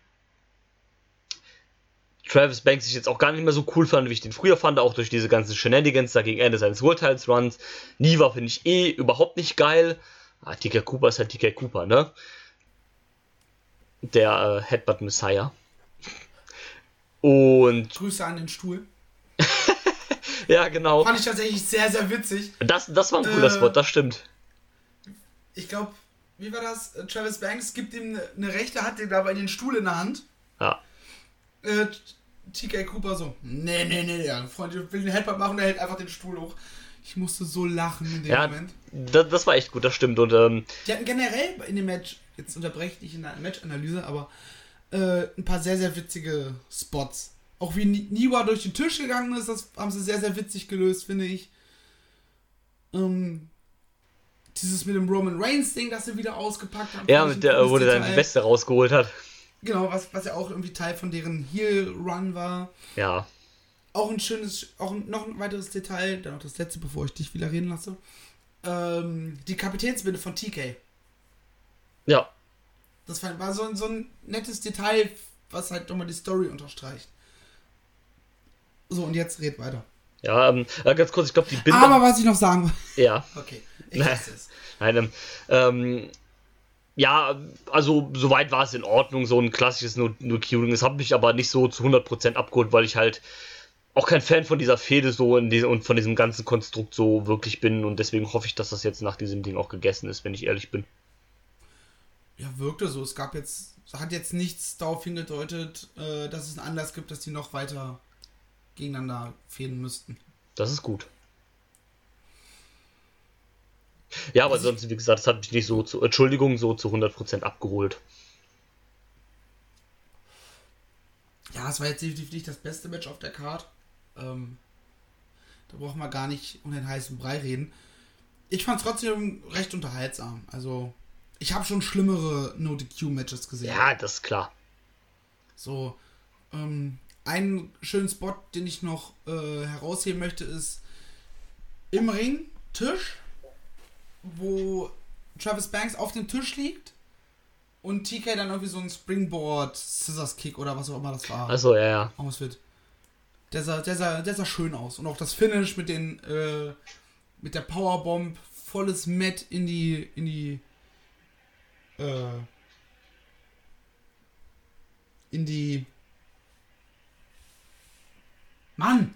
Travis Banks ich jetzt auch gar nicht mehr so cool fand, wie ich den früher fand, auch durch diese ganzen Shenanigans da gegen Ende seines World Titles Runs. Niva finde ich eh überhaupt nicht geil. Ah, TK Cooper ist halt TK Cooper, ne? Der äh, Headbutt Messiah. Und Grüße an den Stuhl. [laughs] ja, genau. Fand ich tatsächlich sehr, sehr witzig. Das, das war ein cooler Äh, Spot, das stimmt. Ich glaube, wie war das? Travis Banks gibt ihm eine rechte Hand, den aber in den Stuhl in der Hand. Ja. Äh, TK Cooper so, nee, nee, nee, der Freund ich will den Headbutt machen, der hält einfach den Stuhl hoch. Ich musste so lachen in dem Ja, Moment. das, das war echt gut, das stimmt. Und ähm, Die hatten generell in dem Match, jetzt unterbreche ich in der Match-Analyse, aber äh, ein paar sehr, sehr witzige Spots. Auch wie Ni- Niwa durch den Tisch gegangen ist, das haben sie sehr, sehr witzig gelöst, finde ich. Ähm, dieses mit dem Roman Reigns-Ding, das sie wieder ausgepackt haben. ja, mit der, wo der dann die Detail. Beste rausgeholt hat. Genau, was, was ja auch irgendwie Teil von deren Heel-Run war. Ja. Auch ein schönes, auch noch ein weiteres Detail, dann noch das letzte, bevor ich dich wieder reden lasse. Ähm, die Kapitänsbinde von TK. Ja. Das war war so, ein- so ein nettes Detail, was halt nochmal die Story unterstreicht. So, und jetzt red weiter. Ja, ähm, äh, ganz kurz, ich glaube, die Binde. Aber was ich noch sagen will. ja. Okay, ich Nein. lasse es. Nein, ähm, ähm, ja, also soweit war es in Ordnung, so ein klassisches No- No-Curing. Es hat mich aber nicht so zu 100% abgeholt, weil ich halt auch kein Fan von dieser Fehde so in diesem, und von diesem ganzen Konstrukt so wirklich bin und deswegen hoffe ich, dass das jetzt nach diesem Ding auch gegessen ist, wenn ich ehrlich bin. Ja, wirkte so. Es gab jetzt, hat jetzt nichts darauf hingedeutet, äh, dass es einen Anlass gibt, dass die noch weiter gegeneinander fehlen müssten. Das ist gut. Ja, aber ich- sonst, wie gesagt, das hat mich nicht so zu, Entschuldigung, so zu 100% abgeholt. Ja, es war jetzt definitiv nicht das beste Match auf der Card. Ähm, da brauchen wir gar nicht um den heißen Brei reden. ich fand es trotzdem recht unterhaltsam. Also, ich habe schon schlimmere No-DQ-Matches gesehen. Ja, das ist klar. So, ähm, einen schönen Spot, den ich noch äh, herausheben möchte, ist im Ring, Tisch, wo Travis Banks auf dem Tisch liegt und TK dann irgendwie so ein Springboard, Scissors Kick oder was auch immer das war, Achso, ja, ja. ausführt. Der sah, der, sah, der sah schön aus. Und auch das Finish mit den, äh, mit der Powerbomb, volles Met in die, in die, äh, in die, Mann!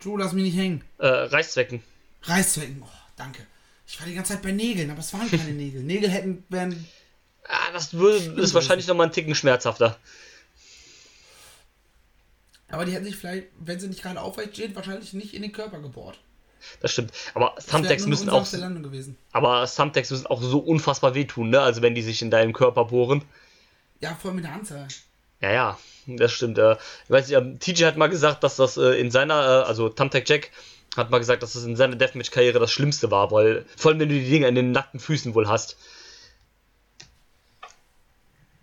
Drew, lass mich nicht hängen. Äh, Reißzwecken. Reißzwecken. Oh, danke. Ich war die ganze Zeit bei Nägeln, aber es waren keine [laughs] Nägel. Nägel hätten, wären Ah, das würde, ist wahrscheinlich nochmal ein Ticken schmerzhafter. Aber die hätten sich vielleicht, wenn sie nicht gerade aufrecht stehen, wahrscheinlich nicht in den Körper gebohrt. Das stimmt. Aber Thumbtacks müssen auch, gewesen. aber Thumbtacks müssen auch so unfassbar wehtun, ne? Also wenn die sich in deinem Körper bohren. Ja, vor allem mit der Anzahl. Ja, ja, das stimmt. Äh, ich weiß nicht, ähm, TJ hat mal gesagt, dass das äh, in seiner, äh, also Thumbtack Jack hat mal gesagt, dass das in seiner Deathmatch-Karriere das Schlimmste war, weil vor allem wenn du die Dinge in den nackten Füßen wohl hast.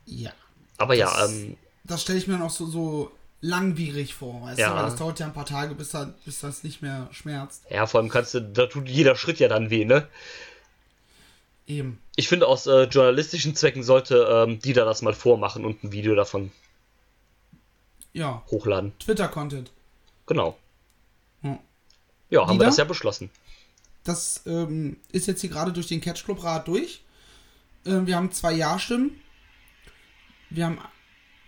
Ja. Aber ja, Das- ähm, Das stelle ich mir dann auch so, so langwierig vor, weißt Ja. du? Weil das dauert ja ein paar Tage, bis, da, bis das nicht mehr schmerzt. ja, vor allem kannst du, da tut jeder Schritt ja dann weh, ne? Eben. Ich finde, aus äh, journalistischen Zwecken sollte ähm, die da das mal vormachen und ein Video davon Ja. hochladen. Twitter-Content. Genau. Hm. Ja, haben wir Wieder? das ja beschlossen. Das ähm, ist jetzt hier gerade durch den Catch Club Rat durch. Ähm, wir haben zwei Ja-Stimmen. Wir haben,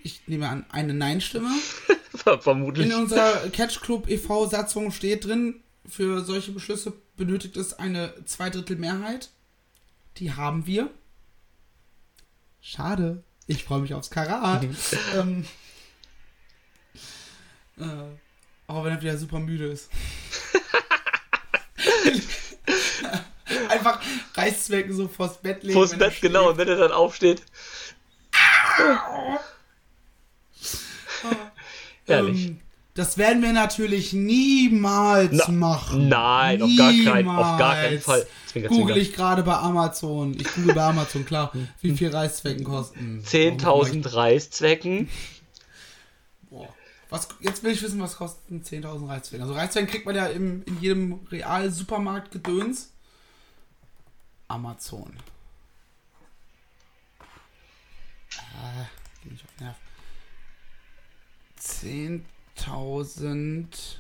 ich nehme an, eine Nein-Stimme. [laughs] Vermutlich. In unserer Catch Club e.V. Satzung steht drin, für solche Beschlüsse benötigt es eine Zweidrittel Mehrheit. Die haben wir. Schade. Ich freue mich aufs Karat. [laughs] ähm, äh, auch wenn er wieder super müde ist. [laughs] Einfach Reißzwecken so vors Bett legen. Vors Bett, genau, und wenn er dann aufsteht. Herrlich. Ähm, das werden wir natürlich niemals Na, machen. nein, auf gar keinen- auf gar keinen Niemals. Fall. Zwinker, Google ich gerade bei Amazon. Ich google bei Amazon, klar. Wie viel Reißzwecken kosten? 10.000 Reißzwecken. Was, jetzt will ich wissen, was kosten 10.000 Reißzwecken. Also Reißzwecken kriegt man ja im, in jedem real Supermarkt Gedöns. Amazon. Ah, geh mich auf den Nerv. 10.000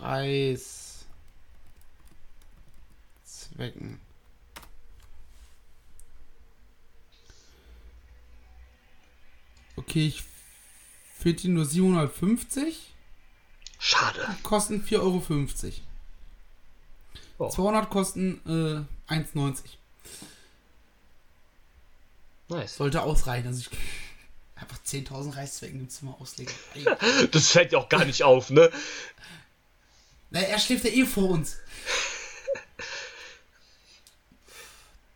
Reißzwecken. Okay, ich finde die nur 750. Schade. Kosten 4,50 Euro. Oh. 200 kosten äh, 1,90. Nice. Sollte ausreichen. Also ich [laughs] einfach 10.000 Reißzwecken im Zimmer auslegen. [laughs] Das fällt ja auch gar nicht auf, ne? Na, er schläft ja eh vor uns.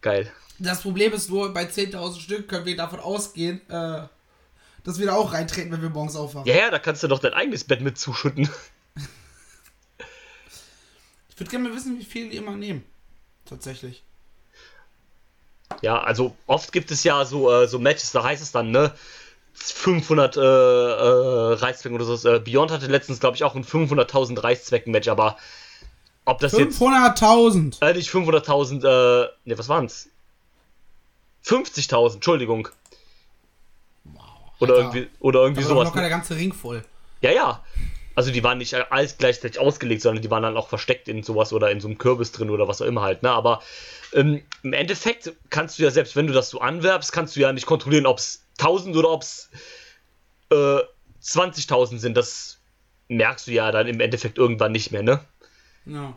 Geil. Das Problem ist nur, bei 10.000 Stück können wir davon ausgehen, äh, dass wir da auch reintreten, wenn wir morgens aufwachen. Ja, ja, da kannst du doch dein eigenes Bett mit zuschütten. [laughs] Ich würde gerne mal wissen, wie viel die immer nehmen. Tatsächlich. Ja, also oft gibt es ja so, äh, so Matches, da heißt es dann, ne? 500 äh, äh, Reißzwecken oder so. Äh, Beyond hatte letztens, glaube ich, auch ein 500.000 Reißzwecken-Match, aber ob das jetzt. 500.000! Äh, nicht 500.000, äh, ne, was waren's? 50.000, Entschuldigung. Oder Alter. irgendwie, oder irgendwie Da war sowas. locker der ganze Ring voll. Ja, ja. Also die waren nicht alles gleichzeitig ausgelegt, sondern die waren dann auch versteckt in sowas oder in so einem Kürbis drin oder was auch immer halt. Ne? Aber ähm, im Endeffekt kannst du ja, selbst wenn du das so anwerbst, kannst du ja nicht kontrollieren, ob es 1000 oder ob es äh, 20.000 sind. Das merkst du ja dann im Endeffekt irgendwann nicht mehr, ne? Ja.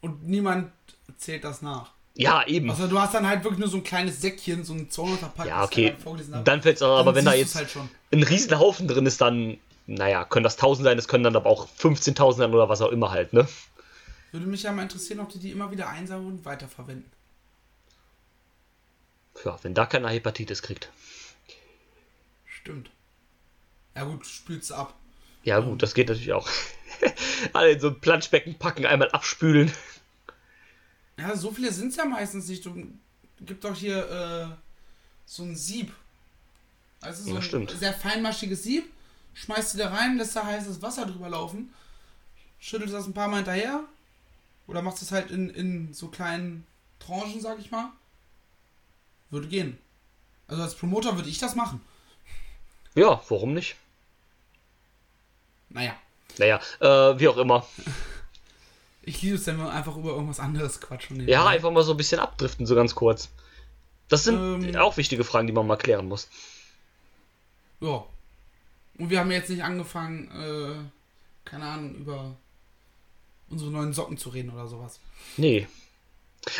Und niemand zählt das nach. Ja, eben. Also du hast dann halt wirklich nur so ein kleines Säckchen, so ein 200er Pack. ja, okay. dann hat. Dann fällt es aber, wenn da jetzt halt schon. ein Riesenhaufen drin ist, dann, naja, können das 1000 sein, es können dann aber auch 15.000 sein oder was auch immer halt, ne? Würde mich ja mal interessieren, ob die die immer wieder einsammeln und weiterverwenden. Ja, wenn da keiner Hepatitis kriegt. Stimmt. Ja gut, spült's ab. Ja, gut, das geht natürlich auch. [laughs] Alle in so ein Planschbecken packen, einmal abspülen. Ja, so viele sind es ja meistens nicht. Du gibt doch hier äh, so ein Sieb. Also so Ja, ein stimmt. sehr feinmaschiges Sieb. Schmeißt du da rein, lässt da heißes Wasser drüber laufen. Schüttelt das ein paar Mal hinterher. Oder machst es halt in, in so kleinen Tranchen, sag ich mal. Würde gehen. Also als Promoter würde ich das machen. Ja, warum nicht? Naja. Naja, äh, wie auch immer. [laughs] Ich liebe es, wenn wir einfach über irgendwas anderes quatschen. Ja, einfach mal so ein bisschen abdriften, so ganz kurz. Das sind Ähm. auch wichtige Fragen, die man mal klären muss. Ja. Und wir haben jetzt nicht angefangen, äh, keine Ahnung, über unsere neuen Socken zu reden oder sowas. Nee.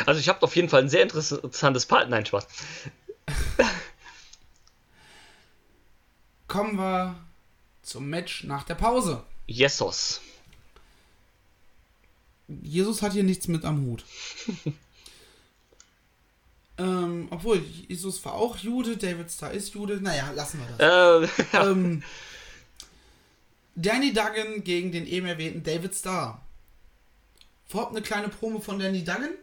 Also ich habe auf jeden Fall ein sehr interessantes Part. Nein, Spaß. [laughs] Kommen wir zum Match nach der Pause. Yesos. Jesus hat hier nichts mit am Hut. [laughs] ähm, obwohl, Jesus war auch Jude, David Starr ist Jude. Naja, lassen wir das. [laughs] Äh, ähm, Danny Duggan gegen den eben erwähnten David Starr. Vorab eine kleine Promo von Danny Duggan.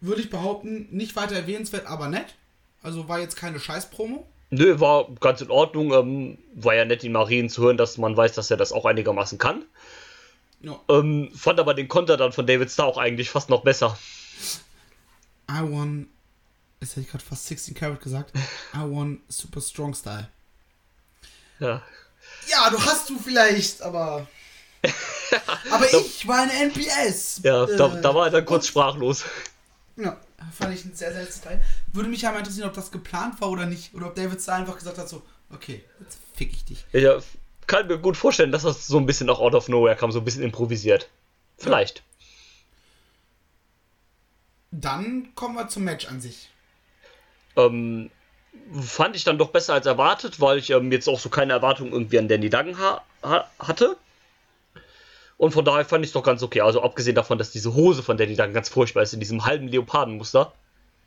Würde ich behaupten, nicht weiter erwähnenswert, aber nett. Also war jetzt keine Scheiß-Promo. nö, war ganz in Ordnung. Ähm, war ja nett, ihn mal reden zu hören, dass man weiß, dass er das auch einigermaßen kann. Ja. Ähm, fand aber den Konter dann von David Starr auch eigentlich fast noch besser. I want. Jetzt hätte ich gerade fast 16 Carat gesagt. I want super strong style. Ja. Ja, du hast du vielleicht, aber. [laughs] aber ich war eine NPS. Ja, da, Äh, da war er dann kurz sprachlos. Ja, fand ich ein sehr seltsames Teil. Würde mich ja mal interessieren, ob das geplant war oder nicht. Oder ob David Starr einfach gesagt hat, so, okay, jetzt fick ich dich. Ich kann mir gut vorstellen, dass das so ein bisschen auch out of nowhere kam, so ein bisschen improvisiert. Vielleicht. Dann kommen wir zum Match an sich. Ähm, fand ich dann doch besser als erwartet, weil ich ähm, jetzt auch so keine Erwartungen irgendwie an Danny Duggan ha ha hatte. Und von daher fand ich es doch ganz okay. Also abgesehen davon, dass diese Hose von Danny Duggan ganz furchtbar ist, in diesem halben Leopardenmuster.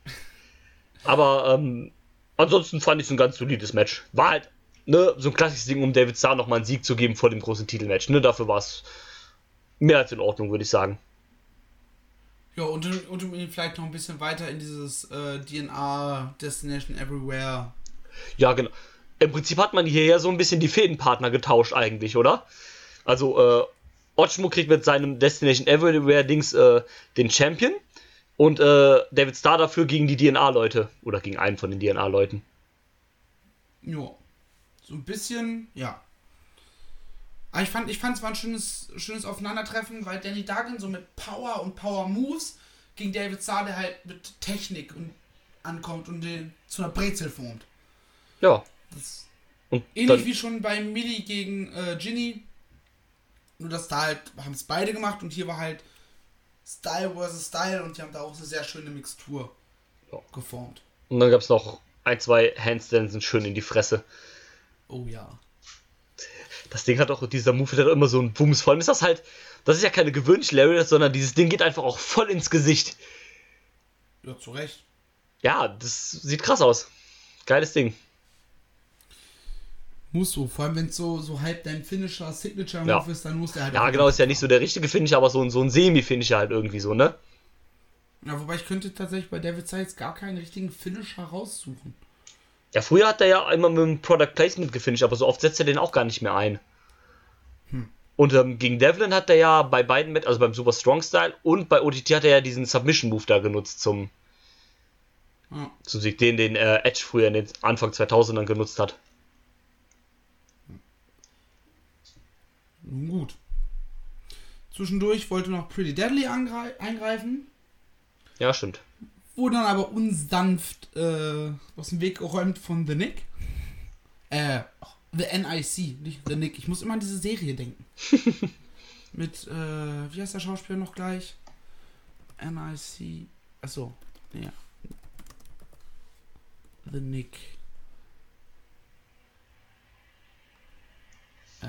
[laughs] Aber ähm, ansonsten fand ich es ein ganz solides Match. War halt ne, so ein klassisches Ding, um David Starr nochmal einen Sieg zu geben vor dem großen Titelmatch. Ne, dafür war es mehr als in Ordnung, würde ich sagen. Ja, und, und um ihn vielleicht noch ein bisschen weiter in dieses äh, DNA Destination Everywhere. Ja, genau. Im Prinzip hat man hier ja so ein bisschen die Fädenpartner getauscht eigentlich, oder? Also, äh, Otschmo kriegt mit seinem Destination Everywhere Dings äh, den Champion und äh, David Starr dafür gegen die DNA-Leute oder gegen einen von den DNA-Leuten. Ja. So ein bisschen, ja. Aber ich fand, ich fand es war ein schönes, schönes Aufeinandertreffen, weil Danny Duggan so mit Power und Power Moves gegen David Starr, der halt mit Technik und ankommt und den zu einer Brezel formt. Ja. Ähnlich wie schon bei Millie gegen äh, Ginny. Nur dass da halt, haben es beide gemacht und hier war halt Style versus Style und die haben da auch eine sehr schöne Mixtur Ja. geformt. und dann gab es noch ein, zwei Handstands sind schön in die Fresse. Oh ja. Das Ding hat auch, dieser Move hat immer so einen Bums. Vor allem ist das halt, das ist ja keine gewöhnliche Lariat, sondern dieses Ding geht einfach auch voll ins Gesicht. Ja, zu Recht. Ja, das sieht krass aus. Geiles Ding. Muss so, vor allem wenn es so, so halb dein Finisher, Signature-Move Ja. ist, dann muss der halt. Ja, genau, ist ja nicht so der richtige Finisher, aber so, ein- so ein Semi-Finisher halt irgendwie so, ne? Ja, wobei ich könnte tatsächlich bei David jetzt gar keinen richtigen Finisher raussuchen. Ja, früher hat er ja immer mit dem Product Placement gefinisht, aber so oft setzt er den auch gar nicht mehr ein. Und ähm, gegen Devlin hat er ja bei beiden mit, also beim Super Strong Style und bei OTT hat er ja diesen Submission Move da genutzt zum, Ja. zum Sieg, den den äh, Edge früher in den Anfang 2000ern genutzt hat. Nun gut. Zwischendurch wollte noch Pretty Deadly eingreifen, Ja, stimmt. Wurde dann aber unsanft äh, aus dem Weg geräumt von The Nick. Äh, The NIC, nicht The Nick. Ich muss immer an diese Serie denken. [laughs] Mit, äh, wie heißt der Schauspieler noch gleich? NIC. Achso, ja. The Nick. Äh,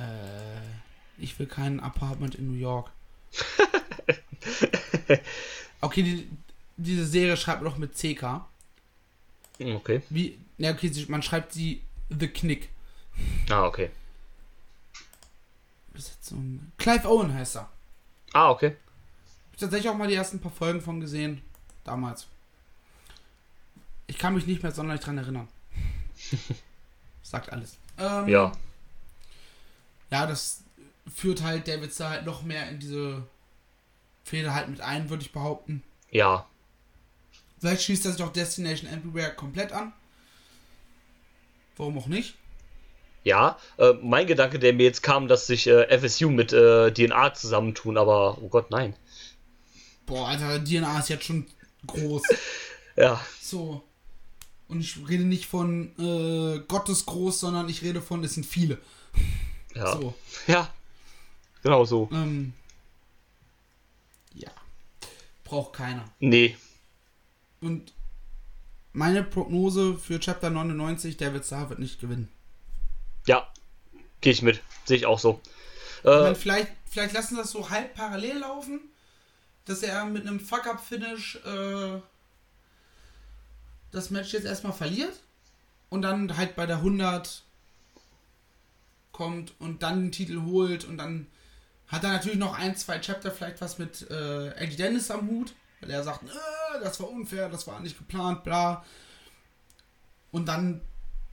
ich will kein Apartment in New York. [laughs] Okay, die, diese Serie schreibt man doch mit CK. Okay. Wie, ne, okay, man schreibt sie The Knick. Ah, okay. Besetzung. Clive Owen heißt er. Ah, okay. tatsächlich auch mal die ersten paar Folgen von gesehen. Damals. Ich kann mich nicht mehr sonderlich dran erinnern. [laughs] Sagt alles. Ähm, Ja. Ja, das führt halt David da halt noch mehr in diese Fehler halt mit ein, würde ich behaupten. Ja. Vielleicht schließt er sich auch Destination Everywhere komplett an. Warum auch nicht? Ja, äh, mein Gedanke, der mir jetzt kam, dass sich äh, FSU mit äh, DNA zusammentun, aber oh Gott, nein. Boah, Alter, DNA ist jetzt schon groß. [laughs] Ja, So. Und ich rede nicht von äh, Gottes groß, sondern ich rede von, es sind viele. ja. So. [laughs] Ja. Genau so. Ähm, ja. Braucht keiner. Nee. Und meine Prognose für Chapter 99, David Starr wird nicht gewinnen. Ja. Gehe ich mit. Sehe ich auch so. Äh, vielleicht, vielleicht lassen das so halb parallel laufen, dass er mit einem Fuck-Up-Finish äh, das Match jetzt erstmal verliert und dann halt bei der 100 kommt und dann den Titel holt und dann hat er natürlich noch ein, zwei Chapter vielleicht was mit äh, Eddie Dennis am Hut, weil er sagt, äh, das war unfair, das war nicht geplant, bla. Und dann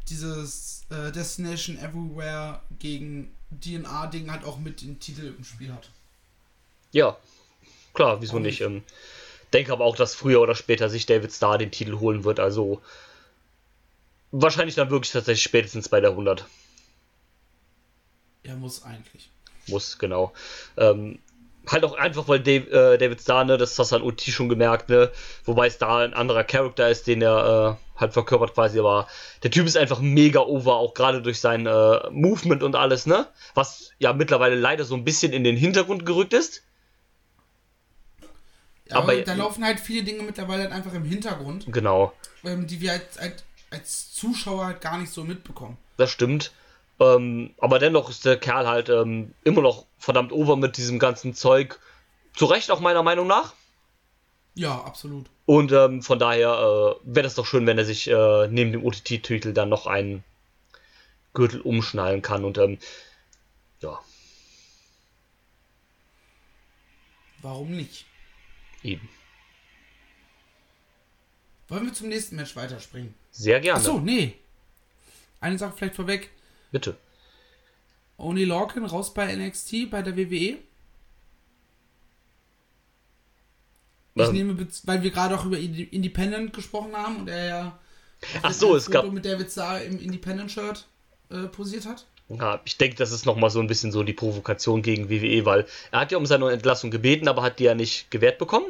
dieses äh, Destination Everywhere gegen DNA-Ding halt auch mit dem Titel im Spiel hat. ja. Klar, wieso nicht? Ähm, denke aber auch, dass früher oder später sich David Starr den Titel holen wird. Also wahrscheinlich dann wirklich tatsächlich spätestens bei der 100. Er muss eigentlich. Muss, genau. Ähm, halt auch einfach, weil Dave, äh, David Starr, ne, das hast du an UT schon gemerkt, ne, wobei es da ein anderer Charakter ist, den er äh, halt verkörpert quasi, aber der Typ ist einfach mega over, auch gerade durch sein äh, Movement und alles, ne, was ja mittlerweile leider so ein bisschen in den Hintergrund gerückt ist. Ja, Aber- aber da laufen halt viele Dinge mittlerweile halt einfach im Hintergrund, Genau, ähm, die wir halt, halt als Zuschauer halt gar nicht so mitbekommen. das stimmt. Ähm, aber dennoch ist der Kerl halt ähm, immer noch verdammt over mit diesem ganzen Zeug. Zu Recht auch meiner Meinung nach. Ja, absolut. Und ähm, von daher äh, wäre das doch schön, wenn er sich äh, neben dem OTT-Titel dann noch einen Gürtel umschnallen kann. Und ähm, ja, Warum nicht? eben. Wollen wir zum nächsten Match weiterspringen? Sehr gerne. Achso, nee. Eine Sache vielleicht vorweg. Bitte. Only Lorcan raus bei NXT, bei der WWE. Ich Ähm. nehme, weil wir gerade auch über Independent gesprochen haben und er ja Ach so, es Foto gab- mit David Starr im Independent-Shirt äh, posiert hat. Ja, ich denke, das ist nochmal so ein bisschen so die Provokation gegen WWE, weil er hat ja um seine Entlassung gebeten, aber hat die ja nicht gewährt bekommen.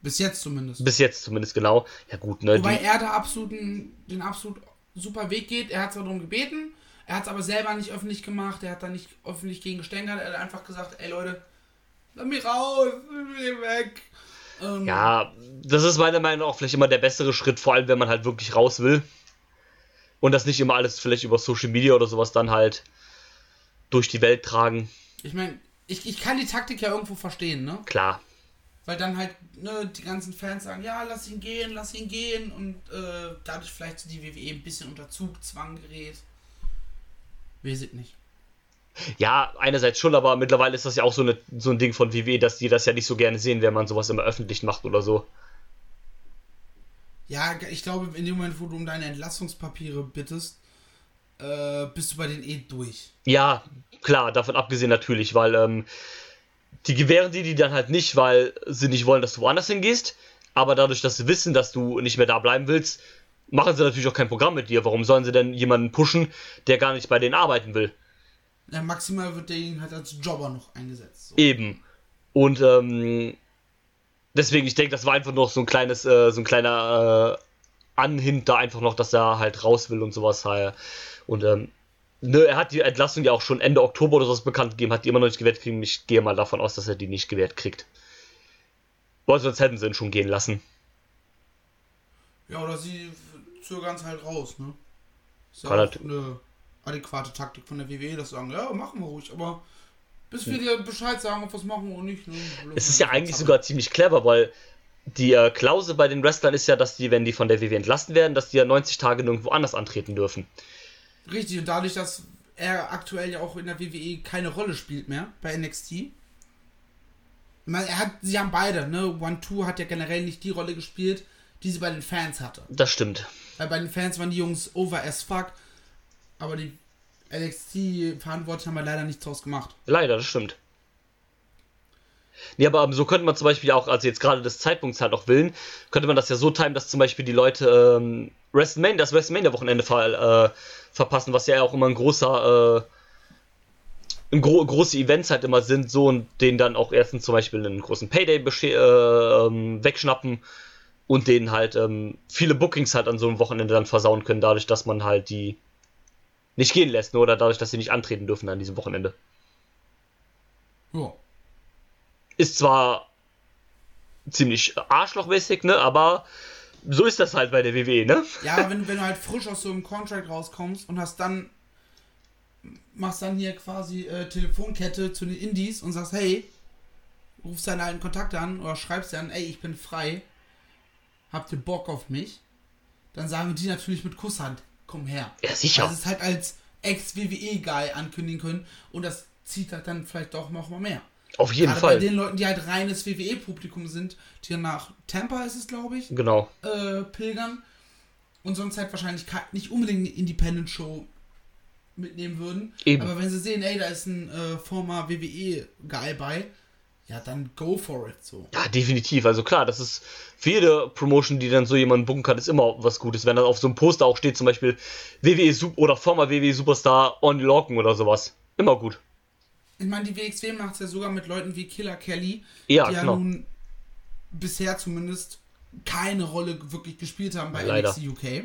Bis jetzt zumindest. Bis jetzt zumindest genau. Ja gut, ne? Wobei er da absoluten, den absolut super Weg geht. Er hat zwar darum gebeten, er hat es aber selber nicht öffentlich gemacht, er hat da nicht öffentlich gegen gestänkert, er hat einfach gesagt, ey Leute, lass mich raus, lass mich weg. Ähm, ja, das ist meiner Meinung nach auch vielleicht immer der bessere Schritt, vor allem wenn man halt wirklich raus will. Und das nicht immer alles vielleicht über Social Media oder sowas dann halt durch die Welt tragen. Ich meine, ich, ich kann die Taktik ja irgendwo verstehen, ne? Klar. Weil dann halt ne, die ganzen Fans sagen, ja, lass ihn gehen, lass ihn gehen und äh, dadurch vielleicht die WWE ein bisschen unter Zugzwang gerät. Weiß ich nicht. Ja, einerseits schon, aber mittlerweile ist das ja auch so, eine, so ein Ding von WWE, dass die das ja nicht so gerne sehen, wenn man sowas immer öffentlich macht oder so. Ja, ich glaube, in dem Moment, wo du um deine Entlassungspapiere bittest, äh, bist du bei denen eh durch. Ja, klar, davon abgesehen natürlich, weil ähm, die gewähren die die dann halt nicht, weil sie nicht wollen, dass du woanders hingehst. Aber dadurch, dass sie wissen, dass du nicht mehr da bleiben willst, machen sie natürlich auch kein Programm mit dir. Warum sollen sie denn jemanden pushen, der gar nicht bei denen arbeiten will? Ja, maximal wird der ihn halt als Jobber noch eingesetzt. So. Eben. Und ähm, deswegen, ich denke, das war einfach noch so ein kleines, äh, so ein kleiner äh, Anhint da einfach noch, dass er halt raus will und sowas. Halt. Und ähm, ne, er hat die Entlassung ja auch schon Ende Oktober oder sowas bekannt gegeben, hat die immer noch nicht gewährt kriegen. Ich gehe mal davon aus, dass er die nicht gewährt kriegt. Weil sonst hätten sie ihn schon gehen lassen. Ja, oder sie zögern es halt raus, ne? Ist ja auch eine adäquate Taktik von der WWE, dass sagen, ja, machen wir ruhig, aber bis wir dir Bescheid sagen, ob wir es machen oder nicht. Ne? Es ist ja eigentlich sogar ziemlich clever, weil die äh, Klausel bei den Wrestlern ist ja, dass die, wenn die von der WWE entlassen werden, dass die ja 90 Tage nirgendwo anders antreten dürfen. Richtig, und dadurch, dass er aktuell ja auch in der WWE keine Rolle spielt mehr bei NXT, er hat, sie haben beide, ne? One Two hat ja generell nicht die Rolle gespielt, die sie bei den Fans hatte. Das stimmt. Weil bei den Fans waren die Jungs over as fuck, aber die NXT-Verantwortlichen haben ja leider nichts draus gemacht. Leider, das stimmt. Nee, aber ähm, so könnte man zum Beispiel auch, also jetzt gerade des Zeitpunkts halt auch willen, könnte man das ja so timen, dass zum Beispiel die Leute ähm, WrestleMania, das WrestleMania-Wochenende ver, äh, verpassen, was ja auch immer ein großer, äh, ein gro große Events halt immer sind, so und denen dann auch erstens zum Beispiel einen großen Payday äh, ähm, wegschnappen und denen halt ähm, viele Bookings halt an so einem Wochenende dann versauen können, dadurch, dass man halt die nicht gehen lässt, nur oder dadurch, dass sie nicht antreten dürfen an diesem Wochenende. Ja. Ist zwar ziemlich arschlochmäßig, ne, aber so ist das halt bei der WWE, ne? Ja, wenn, wenn du halt frisch aus so einem Contract rauskommst und hast dann machst dann hier quasi äh, Telefonkette zu den Indies und sagst, hey, rufst deine alten Kontakte an oder schreibst dann, ey, ich bin frei, habt ihr Bock auf mich? Dann sagen die natürlich mit Kusshand, komm her. Ja, sicher. Also es halt als Ex-WWE-Guy ankündigen können und das zieht halt dann vielleicht doch noch mal mehr. Auf jeden Gerade Fall. bei den Leuten, die halt reines WWE-Publikum sind, die nach Tampa ist es, glaube ich, Genau. äh, pilgern und sonst halt wahrscheinlich nicht unbedingt eine Independent-Show mitnehmen würden. Eben. Aber wenn sie sehen, ey, da ist ein äh, former WWE-Guy bei, ja, dann go for it so. Ja, definitiv. Also klar, das ist für jede Promotion, die dann so jemanden buchen kann, ist immer was Gutes. Wenn dann auf so einem Poster auch steht, zum Beispiel WWE Sup oder former WWE Superstar On Lorcan oder sowas. Immer gut. Ich meine, die WXW macht es ja sogar mit Leuten wie Killer Kelly, Ja, die ja genau. nun bisher zumindest keine Rolle wirklich gespielt haben bei Leider. NXT UK.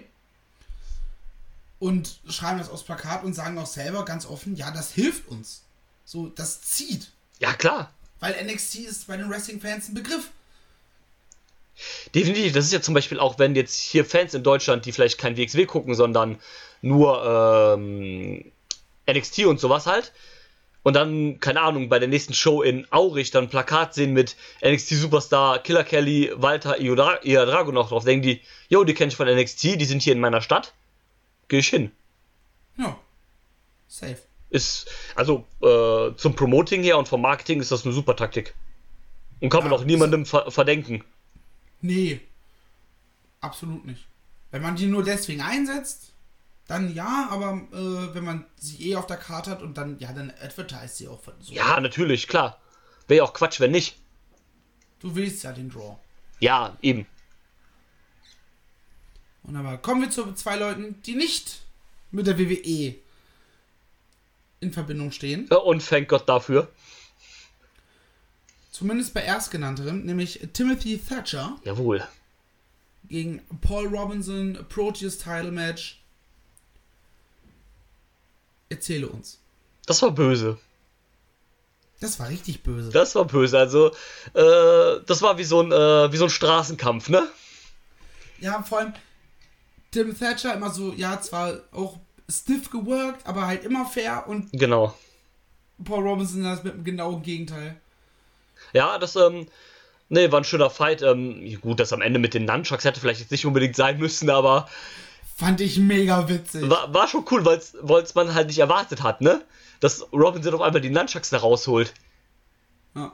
Und schreiben das aufs Plakat und sagen auch selber ganz offen, ja, das hilft uns. So, das zieht. Ja, klar. Weil NXT ist bei den Wrestling-Fans ein Begriff. Definitiv. Das ist ja zum Beispiel auch, wenn jetzt hier Fans in Deutschland, die vielleicht kein WXW gucken, sondern nur ähm, NXT und sowas halt. Und dann, keine Ahnung, bei der nächsten Show in Aurich dann ein Plakat sehen mit NXT Superstar Killer Kelly, Walter Iodra- Ia Dragunov drauf. Denken die, yo, die kenne ich von NXT, die sind hier in meiner Stadt. Gehe ich hin. Ja. Safe. Ist, also äh, zum Promoting her und vom Marketing ist das eine super Taktik. Und kann man Ja, auch niemandem ver verdenken. Nee. Absolut nicht. Wenn man die nur deswegen einsetzt, dann ja, aber äh, wenn man sie eh auf der Karte hat und dann, ja, dann advertise sie auch so. Ja, natürlich, klar. Wäre ja auch Quatsch, wenn nicht. Du willst ja den Draw. Ja, eben. Wunderbar. Kommen wir zu zwei Leuten, die nicht mit der WWE in Verbindung stehen. Und thank Gott dafür. Zumindest bei erstgenannterem, nämlich Timothy Thatcher Jawohl. gegen Paul Robinson, Proteus Title Match. Erzähle uns. Das war böse. Das war richtig böse. Das war böse. Also, äh, das war wie so ein, äh, wie so ein Straßenkampf, ne? Ja, vor allem Tim Thatcher immer so, ja, zwar auch stiff geworkt, aber halt immer fair und Genau. Paul Robinson das mit dem genauen Gegenteil. Ja, das, ähm, ne, war ein schöner Fight. Ähm, gut, das am Ende mit den Nunchucks hätte vielleicht jetzt nicht unbedingt sein müssen, aber Fand ich mega witzig. war, war schon cool, weil es man halt nicht erwartet hat, ne? Dass Robinson auf einmal die Nunchucks da rausholt. Ja.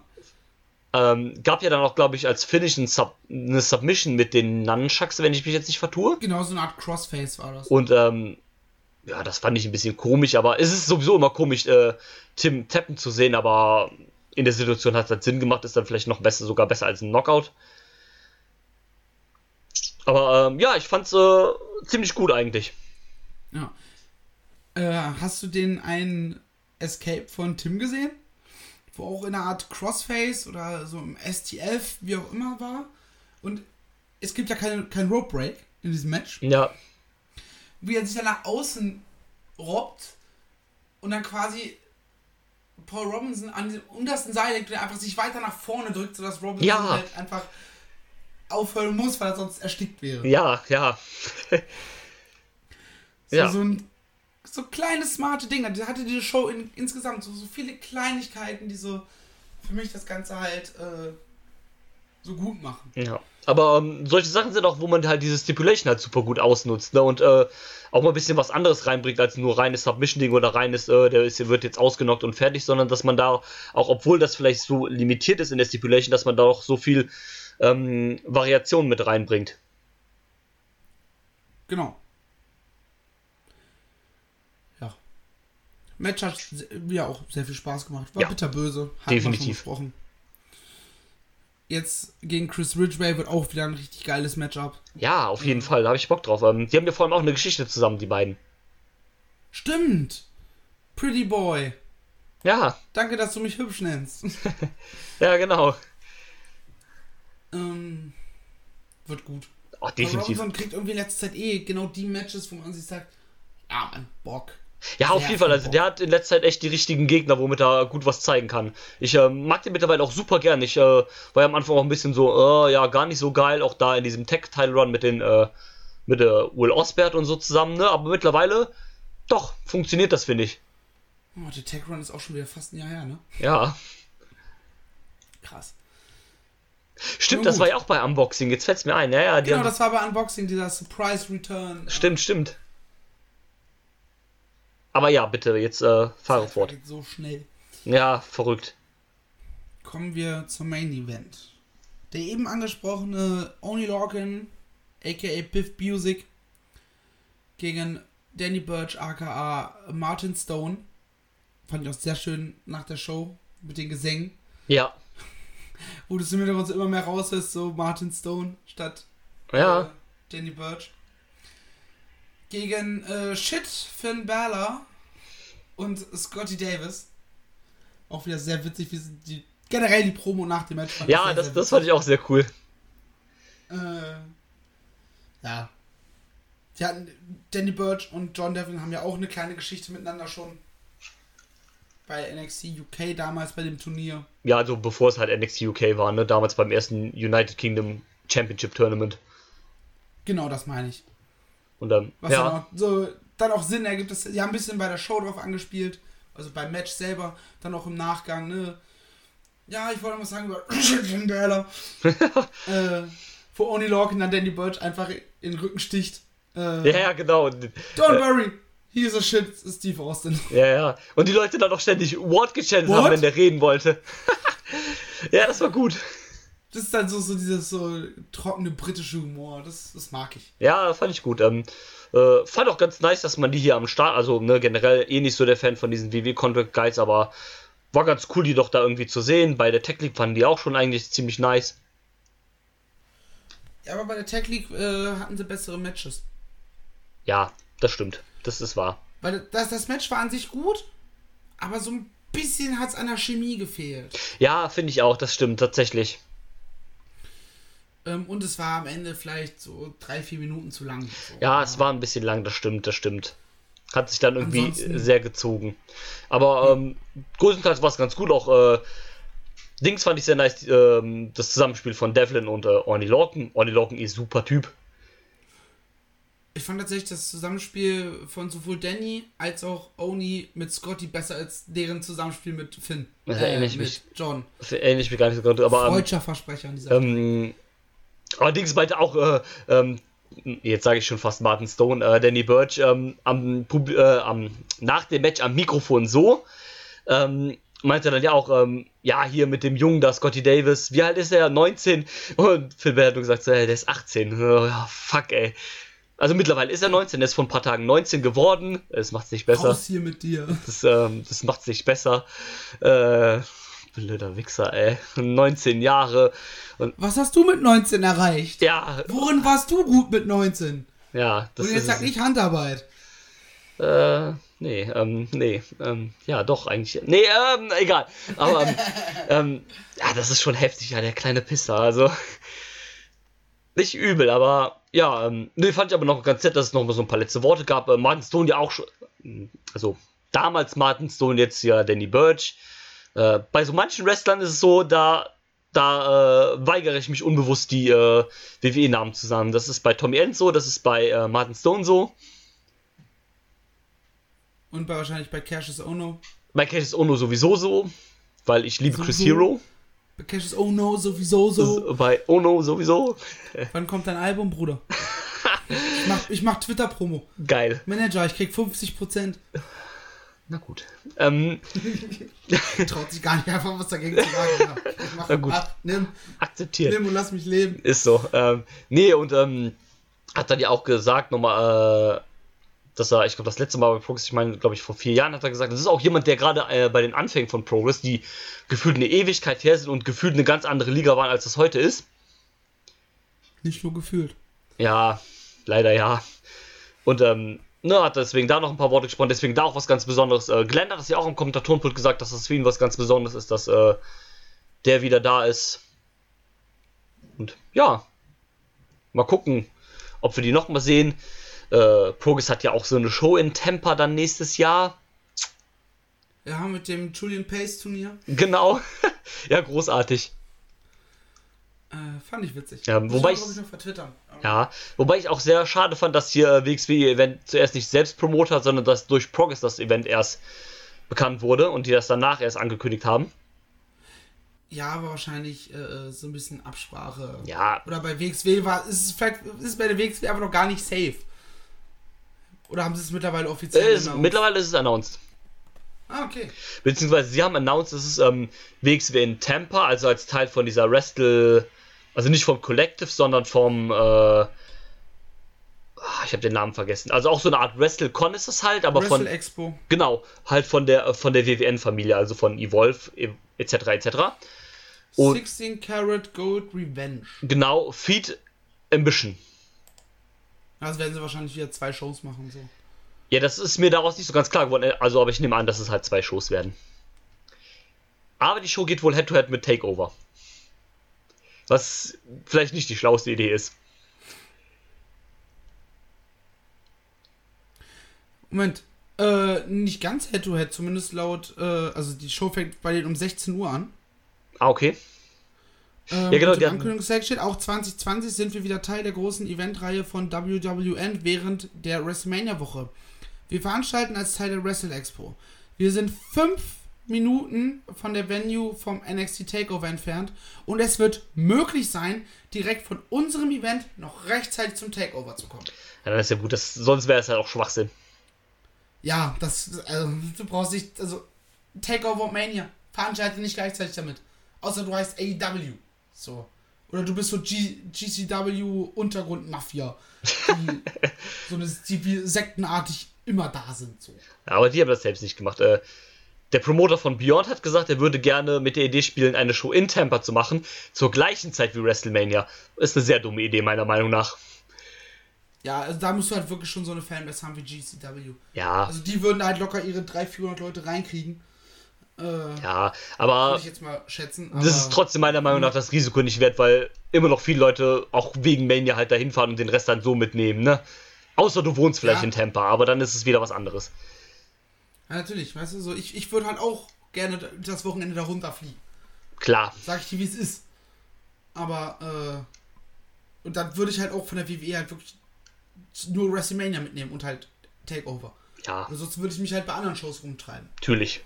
Ähm, gab ja dann auch, glaube ich, als Finish ein Sub eine Submission mit den Nunchucks, wenn ich mich jetzt nicht vertue. Genau so eine Art Crossface war das. Und ähm, ja, das fand ich ein bisschen komisch, aber es ist sowieso immer komisch, äh, Tim tappen zu sehen, aber in der Situation hat es halt Sinn gemacht, ist dann vielleicht noch besser, sogar besser als ein Knockout. Aber ähm, ja, ich fand's äh, ziemlich gut eigentlich. Ja. Äh, hast du den einen Escape von Tim gesehen? Wo auch in einer Art Crossface oder so im STF, wie auch immer war. Und es gibt ja keine, kein Rope Break in diesem Match. Ja, Wie er sich dann nach außen robbt und dann quasi Paul Robinson an diesem untersten Seil legt und einfach sich weiter nach vorne drückt, sodass Robinson Ja. halt einfach aufhören muss, weil er sonst erstickt wäre. ja, ja. [laughs] So, ja. so ein so kleine smarte Dinge. Die hatte diese Show in, insgesamt so, so viele Kleinigkeiten, die so für mich das Ganze halt äh, so gut machen. Ja. Aber ähm, solche Sachen sind auch, wo man halt diese Stipulation halt super gut ausnutzt, ne? Und äh, auch mal ein bisschen was anderes reinbringt als nur reines Submission-Ding oder reines, äh, der ist, wird jetzt ausgenockt und fertig, sondern dass man da auch, obwohl das vielleicht so limitiert ist in der Stipulation, dass man da auch so viel ähm, Variation mit reinbringt. Genau. Ja. Match hat ja auch sehr viel Spaß gemacht. War Ja, bitterböse. Hat definitiv. Besprochen. Jetzt gegen Chris Ridgway wird auch wieder ein richtig geiles Matchup. Ja, auf jeden Fall, da habe ich Bock drauf. Ähm, die haben ja vor allem auch eine Geschichte zusammen, die beiden. Stimmt. Pretty Boy. Ja, Danke, dass du mich hübsch nennst. [laughs] ja, genau. ähm, wird gut. Oh, Aber definitiv. Robinson kriegt irgendwie in letzter Zeit eh genau die Matches, wo man sich sagt, ja, man, Bock. Ja, auf jeden Fall. Also der hat in letzter Zeit echt die richtigen Gegner, womit er gut was zeigen kann. Ich ähm, mag den mittlerweile auch super gern. Ich äh, war ja am Anfang auch ein bisschen so, äh, ja, gar nicht so geil, auch da in diesem Tech-Title-Run mit den, äh, mit der Will Osbert und so zusammen, ne? Aber mittlerweile, doch, funktioniert das, finde ich. Oh, der Tech Run ist auch schon wieder fast ein Jahr her, ne? Ja. Krass. Stimmt, das war ja auch bei Unboxing, jetzt fällt's mir ein. Ja, ja, Genau, das war bei Unboxing, dieser Surprise Return. Stimmt, stimmt. Aber ja, bitte, jetzt äh, fahre fort. Geht so schnell. Ja, verrückt. Kommen wir zum Main Event. Der eben angesprochene Oni Lorcan, aka Biff Busick, gegen Danny Burch, aka Martin Stone. Fand ich auch sehr schön nach der Show mit den Gesängen. Ja, [laughs] Wo du es im Hintergrund so immer mehr raushörst, so Martin Stone statt ja. äh, Danny Burch. Gegen äh, Shit, Finn Balor und Scotty Davis. Auch wieder sehr witzig, wie die, generell die Promo nach dem Match Ja, sehr, das, sehr das fand ich auch sehr cool. äh, ja. Sie hatten, Danny Burch und John Devlin haben ja auch eine kleine Geschichte miteinander schon. Bei NXT UK damals bei dem Turnier. Ja, also bevor es halt NXT UK war, ne? Damals beim ersten United Kingdom Championship Tournament. Genau, das meine ich. Und dann, Was dann, ja, auch, so, dann auch Sinn ergibt. Das, sie haben ein bisschen bei der Show drauf angespielt. Also beim Match selber. Dann auch im Nachgang, ne? Ja, ich wollte mal sagen über [coughs] Finn Balor. [laughs] äh, wo Oni Lorcan dann Danny Burch einfach in den Rücken sticht. Äh, ja, ja, genau. Don't worry, he's a shit Steve Austin. Ja, ja. Und die Leute dann auch ständig What gechantet What? haben, wenn der reden wollte. [laughs] ja, das war gut. Das ist dann so, so dieses so trockene britische Humor. Das, das mag ich. Ja, fand ich gut. Ähm, äh, fand auch ganz nice, dass man die hier am Start, also ne, generell eh nicht so der Fan von diesen WW Contract Guides, aber war ganz cool, die doch da irgendwie zu sehen. Bei der Tech League fanden die auch schon eigentlich ziemlich nice. Ja, aber bei der Tech League äh, hatten sie bessere Matches. Ja, das stimmt. Das ist wahr. Weil das, das Match war an sich gut, aber so ein bisschen hat es an der Chemie gefehlt. Ja, finde ich auch, das stimmt tatsächlich. Ähm, und es war am Ende vielleicht so drei, vier Minuten zu lang. So. Ja, es war ein bisschen lang, das stimmt, das stimmt. Hat sich dann irgendwie Ansonsten- sehr gezogen. Aber ähm, größtenteils war es ganz gut. Auch äh, Dings fand ich sehr nice, ähm, das Zusammenspiel von Devlin und äh, Orny Lorcan. Orny Lorcan ist super Typ. Ich fand tatsächlich das Zusammenspiel von sowohl Danny als auch Oni mit Scotty besser als deren Zusammenspiel mit Finn. Das Äh, erinnere ich mit mich. John. Das erinnere ich mich gar nicht so gut. Aber ähm, Freudscher Versprecher an dieser ähm, allerdings meinte auch, äh, ähm, jetzt sage ich schon fast Martin Stone, äh, Danny Birch, ähm, am, äh, am, nach dem Match am Mikrofon so, ähm, meinte dann ja auch, ähm, ja, hier mit dem Jungen da, Scotty Davis, wie alt ist er? 19? Und Phil Bell hat nur gesagt, so, ey, der ist 18. Oh, ja, fuck, ey. Also mittlerweile ist er 19, der ist vor ein paar Tagen 19 geworden. Es macht es nicht besser. Raus hier mit dir. Das, ähm, das macht es nicht besser. Äh, blöder Wichser, ey. [laughs] 19 Jahre. Und Was hast du mit 19 erreicht? ja, Worin warst du gut mit 19? ja, das Und jetzt ist. sag nicht Handarbeit. Äh, nee, ähm, nee, ähm, ja, doch, eigentlich. Nee, ähm, egal. Aber, ähm, [laughs] ähm, ja, das ist schon heftig, ja, der kleine Pisser, also. Nicht übel, aber, ja, ähm, nee, fand ich aber noch ganz nett, dass es noch mal so ein paar letzte Worte gab. Äh, Martin Stone ja auch schon, also, damals Martin Stone, jetzt ja Danny Birch. Äh, bei so manchen Wrestlern ist es so, da, da äh, weigere ich mich unbewusst, die äh, WWE-Namen zu sagen. Das ist bei Tommy End so, das ist bei äh, Martin Stone so. Und bei, wahrscheinlich bei Cassius Ono. Bei Cassius Ono sowieso so, weil ich liebe Chris Sowieso. Hero. Bei Cassius, oh no, sowieso so. [laughs] Bei Oh no, sowieso. Wann kommt dein Album, Bruder? [laughs] Ich mach, ich mach Twitter-Promo. Geil. Manager, ich krieg 50%. Na gut. Ähm, [laughs] Traut sich gar nicht einfach was dagegen zu sagen. Ja, ich mach, Na gut. Ach, nimm, akzeptiert. nimm und lass mich leben. Ist so. Ähm, nee, und ähm, hat dann ja auch gesagt, nochmal, äh, dass er, ich glaube, das letzte Mal bei Progress, ich meine, glaube ich, vor vier Jahren hat er gesagt, das ist auch jemand, der gerade äh, bei den Anfängen von Progress, die gefühlt eine Ewigkeit her sind und gefühlt eine ganz andere Liga waren, als das heute ist. Nicht nur gefühlt. Ja, leider ja. Und ähm, ne, hat deswegen da noch ein paar Worte gesprochen, deswegen da auch was ganz Besonderes. Äh, Glenn hat es ja auch im Kommentatorenpult gesagt, dass das für ihn was ganz Besonderes ist, dass äh, der wieder da ist. Und ja, mal gucken, ob wir die noch mal sehen. Äh, Progress hat ja auch so eine Show in Tampa dann nächstes Jahr. Ja, mit dem Julian Pace Turnier. Genau. [laughs] ja, großartig. Äh, fand ich witzig. Ja, wobei ich- ich noch vertwittern. Ja, wobei ich auch sehr schade fand, dass hier äh, WXW-Event zuerst nicht selbst promotet hat, sondern dass durch Progress das Event erst bekannt wurde und die das danach erst angekündigt haben. Ja, aber wahrscheinlich äh, so ein bisschen Absprache. Ja. Oder bei WXW war ist es vielleicht ist es bei der WXW einfach noch gar nicht safe. Oder haben sie es mittlerweile offiziell? Äh, ist, mittlerweile ist es announced. Ah, okay. Beziehungsweise sie haben announced, es ist ähm, WXW in Tampa, also als Teil von dieser Wrestle, also nicht vom Collective, sondern vom, äh, ah, ich habe den Namen vergessen. Also auch so eine Art WrestleCon ist es halt, aber Wrestle von, Expo. genau, halt von der, von der WWN-Familie, also von Evolve, etc. etc. Und- 16 Karat Gold Revenge. Genau, Feed Ambition. Also werden sie wahrscheinlich wieder zwei Shows machen. So. Ja, das ist mir daraus nicht so ganz klar geworden. Also, aber ich nehme an, dass es halt zwei Shows werden. Aber die Show geht wohl Head-to-Head mit Takeover. Was vielleicht nicht die schlauste Idee ist. Moment. Äh, nicht ganz Head-to-Head, zumindest laut, äh, also die Show fängt bei denen um 16 Uhr an. Ah, okay. Ähm, Ja, genau, die steht, auch 2020 sind wir wieder Teil der großen Eventreihe von WWN während der WrestleMania-Woche. Wir veranstalten als Teil der Wrestle Expo. Wir sind fünf Minuten von der Venue vom NXT Takeover entfernt und es wird möglich sein, direkt von unserem Event noch rechtzeitig zum Takeover zu kommen. Ja, dann ist ja gut. Das, sonst wäre es halt auch Schwachsinn. Ja, das, also, du brauchst nicht, also, Takeover Mania, veranstalte nicht gleichzeitig damit. Außer du heißt AEW. So. Oder du bist so G GCW Untergrundmafia, die [laughs] so eine, die sektenartig immer da sind. So. Ja, aber die haben das selbst nicht gemacht. Äh, der Promoter von Beyond hat gesagt, er würde gerne mit der Idee spielen, eine Show in Tampa zu machen, zur gleichen Zeit wie WrestleMania. Ist eine sehr dumme Idee, meiner Meinung nach. Ja, also da musst du halt wirklich schon so eine Fanbase haben wie GCW. Ja, Also die würden halt locker ihre 300, 400 Leute reinkriegen. Äh, ja, aber schätzen. das ist aber- trotzdem meiner Meinung nach das Risiko nicht wert, weil immer noch viele Leute auch wegen Mania halt dahin fahren und den Rest dann so mitnehmen, ne? Außer du wohnst vielleicht Ja. in Tampa, aber dann ist es wieder was anderes. Ja, natürlich, weißt du, so ich, ich würde halt auch gerne das Wochenende da runterfliegen. Klar, Sag ich dir, wie es ist. Aber, äh, und dann würde ich halt auch von der WWE halt wirklich nur WrestleMania mitnehmen und halt Takeover. ja, Ansonsten würde ich mich halt bei anderen Shows rumtreiben. natürlich.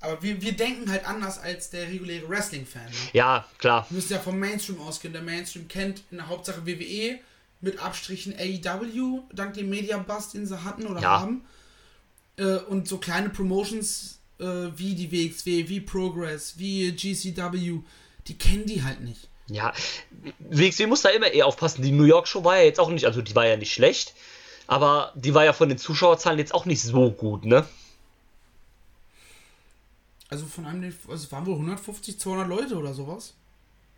Aber wir, wir denken halt anders als der reguläre Wrestling-Fan. Ne? Ja, klar. Wir müssen ja vom Mainstream ausgehen. Der Mainstream kennt in der Hauptsache WWE mit Abstrichen AEW, dank dem Media-Buzz, den sie hatten oder Ja. haben. Äh, und so kleine Promotions äh, wie die WXW, wie Progress, wie GCW, die kennen die halt nicht. Ja, WXW muss da immer eher aufpassen. Die New York Show war ja jetzt auch nicht, also die war ja nicht schlecht, aber die war ja von den Zuschauerzahlen jetzt auch nicht so gut, ne? Also von einem, also waren wohl 150, 200 Leute oder sowas.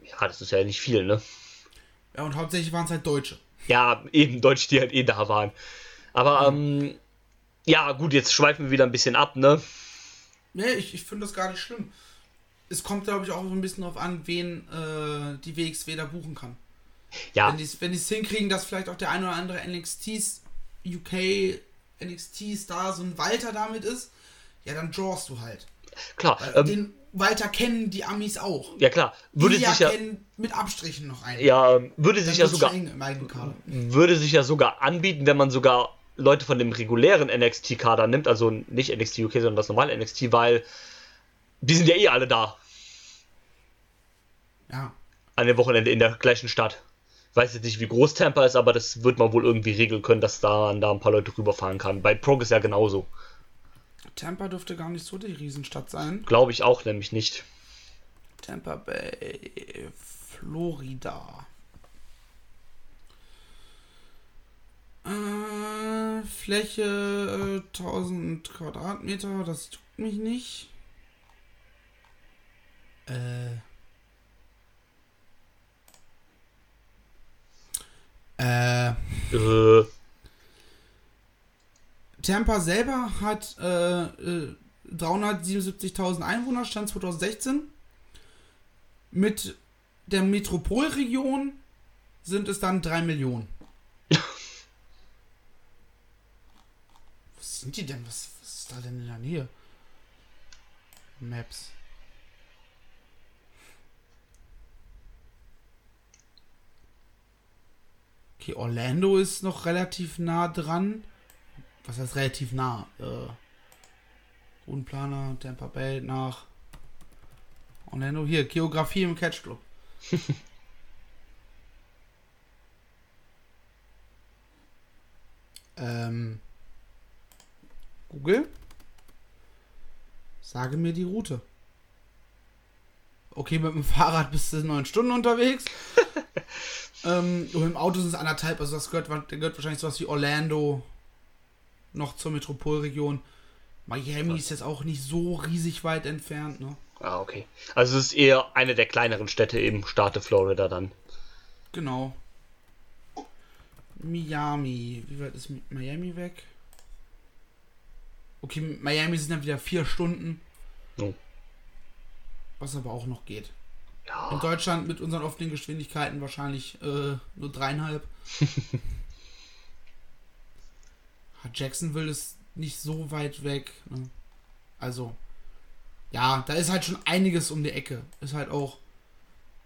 Ja, das ist ja nicht viel, ne? Ja, und hauptsächlich waren es halt Deutsche. Ja, eben Deutsche, die halt eh da waren. Aber, ähm, ja, gut, jetzt schweifen wir wieder ein bisschen ab, ne? Nee, ich, ich finde das gar nicht schlimm. Es kommt, glaube ich, auch so ein bisschen darauf an, wen äh, die WXW da buchen kann. Ja, Wenn die es wenn die's hinkriegen, dass vielleicht auch der ein oder andere NXT UK NXT Star so ein Walter damit ist, ja, dann drawst du halt. klar. Weil Ähm, den Walter kennen die Amis auch. ja, klar. Würde die sich ja, kennen mit Abstrichen noch einen. ja, ähm, würde sich ja sogar, würde sich ja sogar anbieten, wenn man sogar Leute von dem regulären NXT-Kader nimmt, also nicht NXT UK, sondern das normale NXT, weil die sind ja eh alle da. Ja. an dem Wochenende in der gleichen Stadt. Ich weiß jetzt nicht, wie groß Tampa ist, aber das wird man wohl irgendwie regeln können, dass da, da ein paar Leute rüberfahren kann. Bei Progress ja genauso. Tampa dürfte gar nicht so die Riesenstadt sein. Glaube ich auch nämlich nicht. Tampa Bay, Florida. Äh, Fläche äh, 1000 Quadratmeter, das tut mich nicht. Äh. Äh. Äh, Tampa selber hat äh, äh, 377.000 Einwohner, Stand 2016. Mit der Metropolregion sind es dann 3 Millionen. Sind die denn? Was, was ist da denn in der Nähe? Maps. Okay, Orlando ist noch relativ nah dran. Was heißt relativ nah? Äh, Rundenplaner, Tampa Bay nach Orlando. Hier, Geografie im Catch Club. [laughs] ähm, Google, sage mir die Route. Okay, mit dem [laughs] Fahrrad bist du neun Stunden unterwegs. [laughs] ähm, und mit dem Auto sind es anderthalb. Also das gehört, da gehört wahrscheinlich sowas wie Orlando noch zur Metropolregion. Miami ist jetzt auch nicht so riesig weit entfernt, ne? ah, okay. Also es ist eher eine der kleineren Städte im Staate Florida dann. Genau. Miami. Wie weit ist Mi- Miami weg? Okay, Miami sind dann wieder vier Stunden. Oh. Was aber auch noch geht. In Ja, Deutschland mit unseren offenen Geschwindigkeiten wahrscheinlich äh, nur dreieinhalb. [laughs] Jacksonville ist nicht so weit weg. Ne? Also, ja, da ist halt schon einiges um die Ecke. Ist halt auch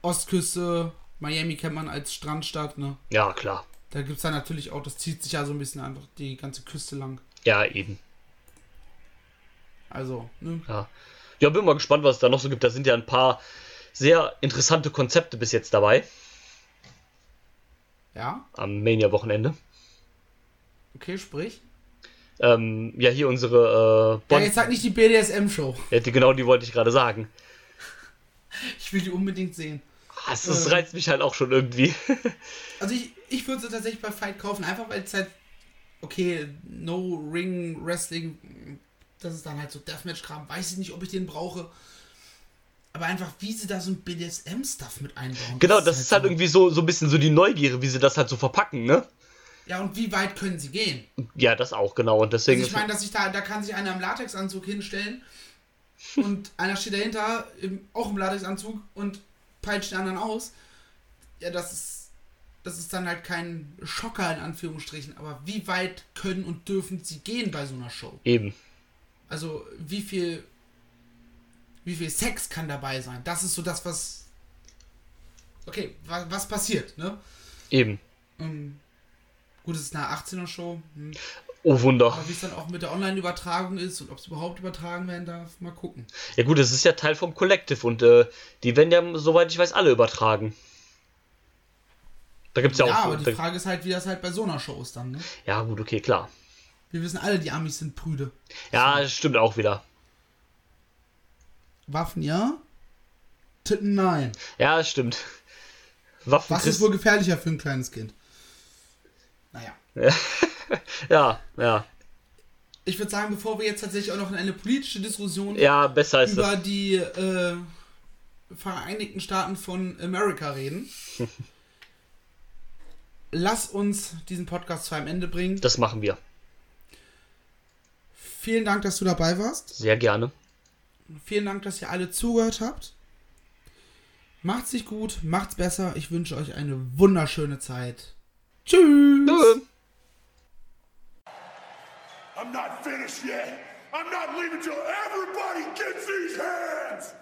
Ostküste. Miami kennt man als Strandstadt. Ne? ja, klar. Da gibt es dann natürlich auch, das zieht sich ja so ein bisschen einfach die ganze Küste lang. Ja, eben. Also, ne? Ja. ja, bin mal gespannt, was es da noch so gibt. Da sind ja ein paar sehr interessante Konzepte bis jetzt dabei Ja, am Mania-Wochenende. okay, sprich. Ähm, ja, hier unsere äh, Ja, jetzt sag nicht die BDSM-Show. Ja, die- genau die wollte ich gerade sagen. [laughs] Ich will die unbedingt sehen. Ah, Das, das Ähm. reizt mich halt auch schon irgendwie. [laughs] Also ich, ich würde sie tatsächlich bei Fight kaufen, einfach weil es halt, okay, No Ring Wrestling, das ist dann halt so Deathmatch-Kram, weiß ich nicht, ob ich den brauche. Aber einfach, wie sie da so ein BDSM-Stuff mit einbauen. genau, das ist halt so- irgendwie so, so ein bisschen so die Neugierde, wie sie das halt so verpacken, ne? Ja, und wie weit können sie gehen? Ja, das auch, genau. Und deswegen Also ich meine, dass ich da, da kann sich einer im Latexanzug hinstellen und einer steht dahinter, im, auch im Latexanzug und peitscht den anderen aus. Ja, das ist, das ist dann halt kein Schocker in Anführungsstrichen, aber wie weit können und dürfen sie gehen bei so einer Show? eben. Also wie viel, wie viel Sex kann dabei sein? Das ist so das, was, okay, was, was passiert, ne? Eben. Ähm, gut, es ist eine 18er Show. Hm. Oh Wunder. Aber wie es dann auch mit der Online-Übertragung ist und ob es überhaupt übertragen werden darf, mal gucken. Ja gut, es ist ja Teil vom Collective und äh, die werden ja, soweit ich weiß, alle übertragen. Da gibt's ja, Ja, auch. aber die Frage ist halt, wie das halt bei so einer Show ist dann, ne? ja gut, okay, klar. Wir wissen alle, die Amis sind prüde. Ja, das stimmt auch wieder. Waffen ja, Titten nein. Ja, das stimmt. Waffen Was ist wohl gefährlicher für ein kleines Kind? Naja. [laughs] Ja, ja. Ich würde sagen, bevor wir jetzt tatsächlich auch noch in eine politische Diskussion Ja, besser ist über das. die äh, Vereinigten Staaten von Amerika reden, [laughs] lass uns diesen Podcast zu einem Ende bringen. Das machen wir. Vielen Dank, dass du dabei warst. Sehr gerne. Vielen Dank, dass ihr alle zugehört habt. Macht's sich gut, macht's besser. Ich wünsche euch eine wunderschöne Zeit. Tschüss. Tschö. I'm not finished yet. I'm not leaving till everybody gets these hands.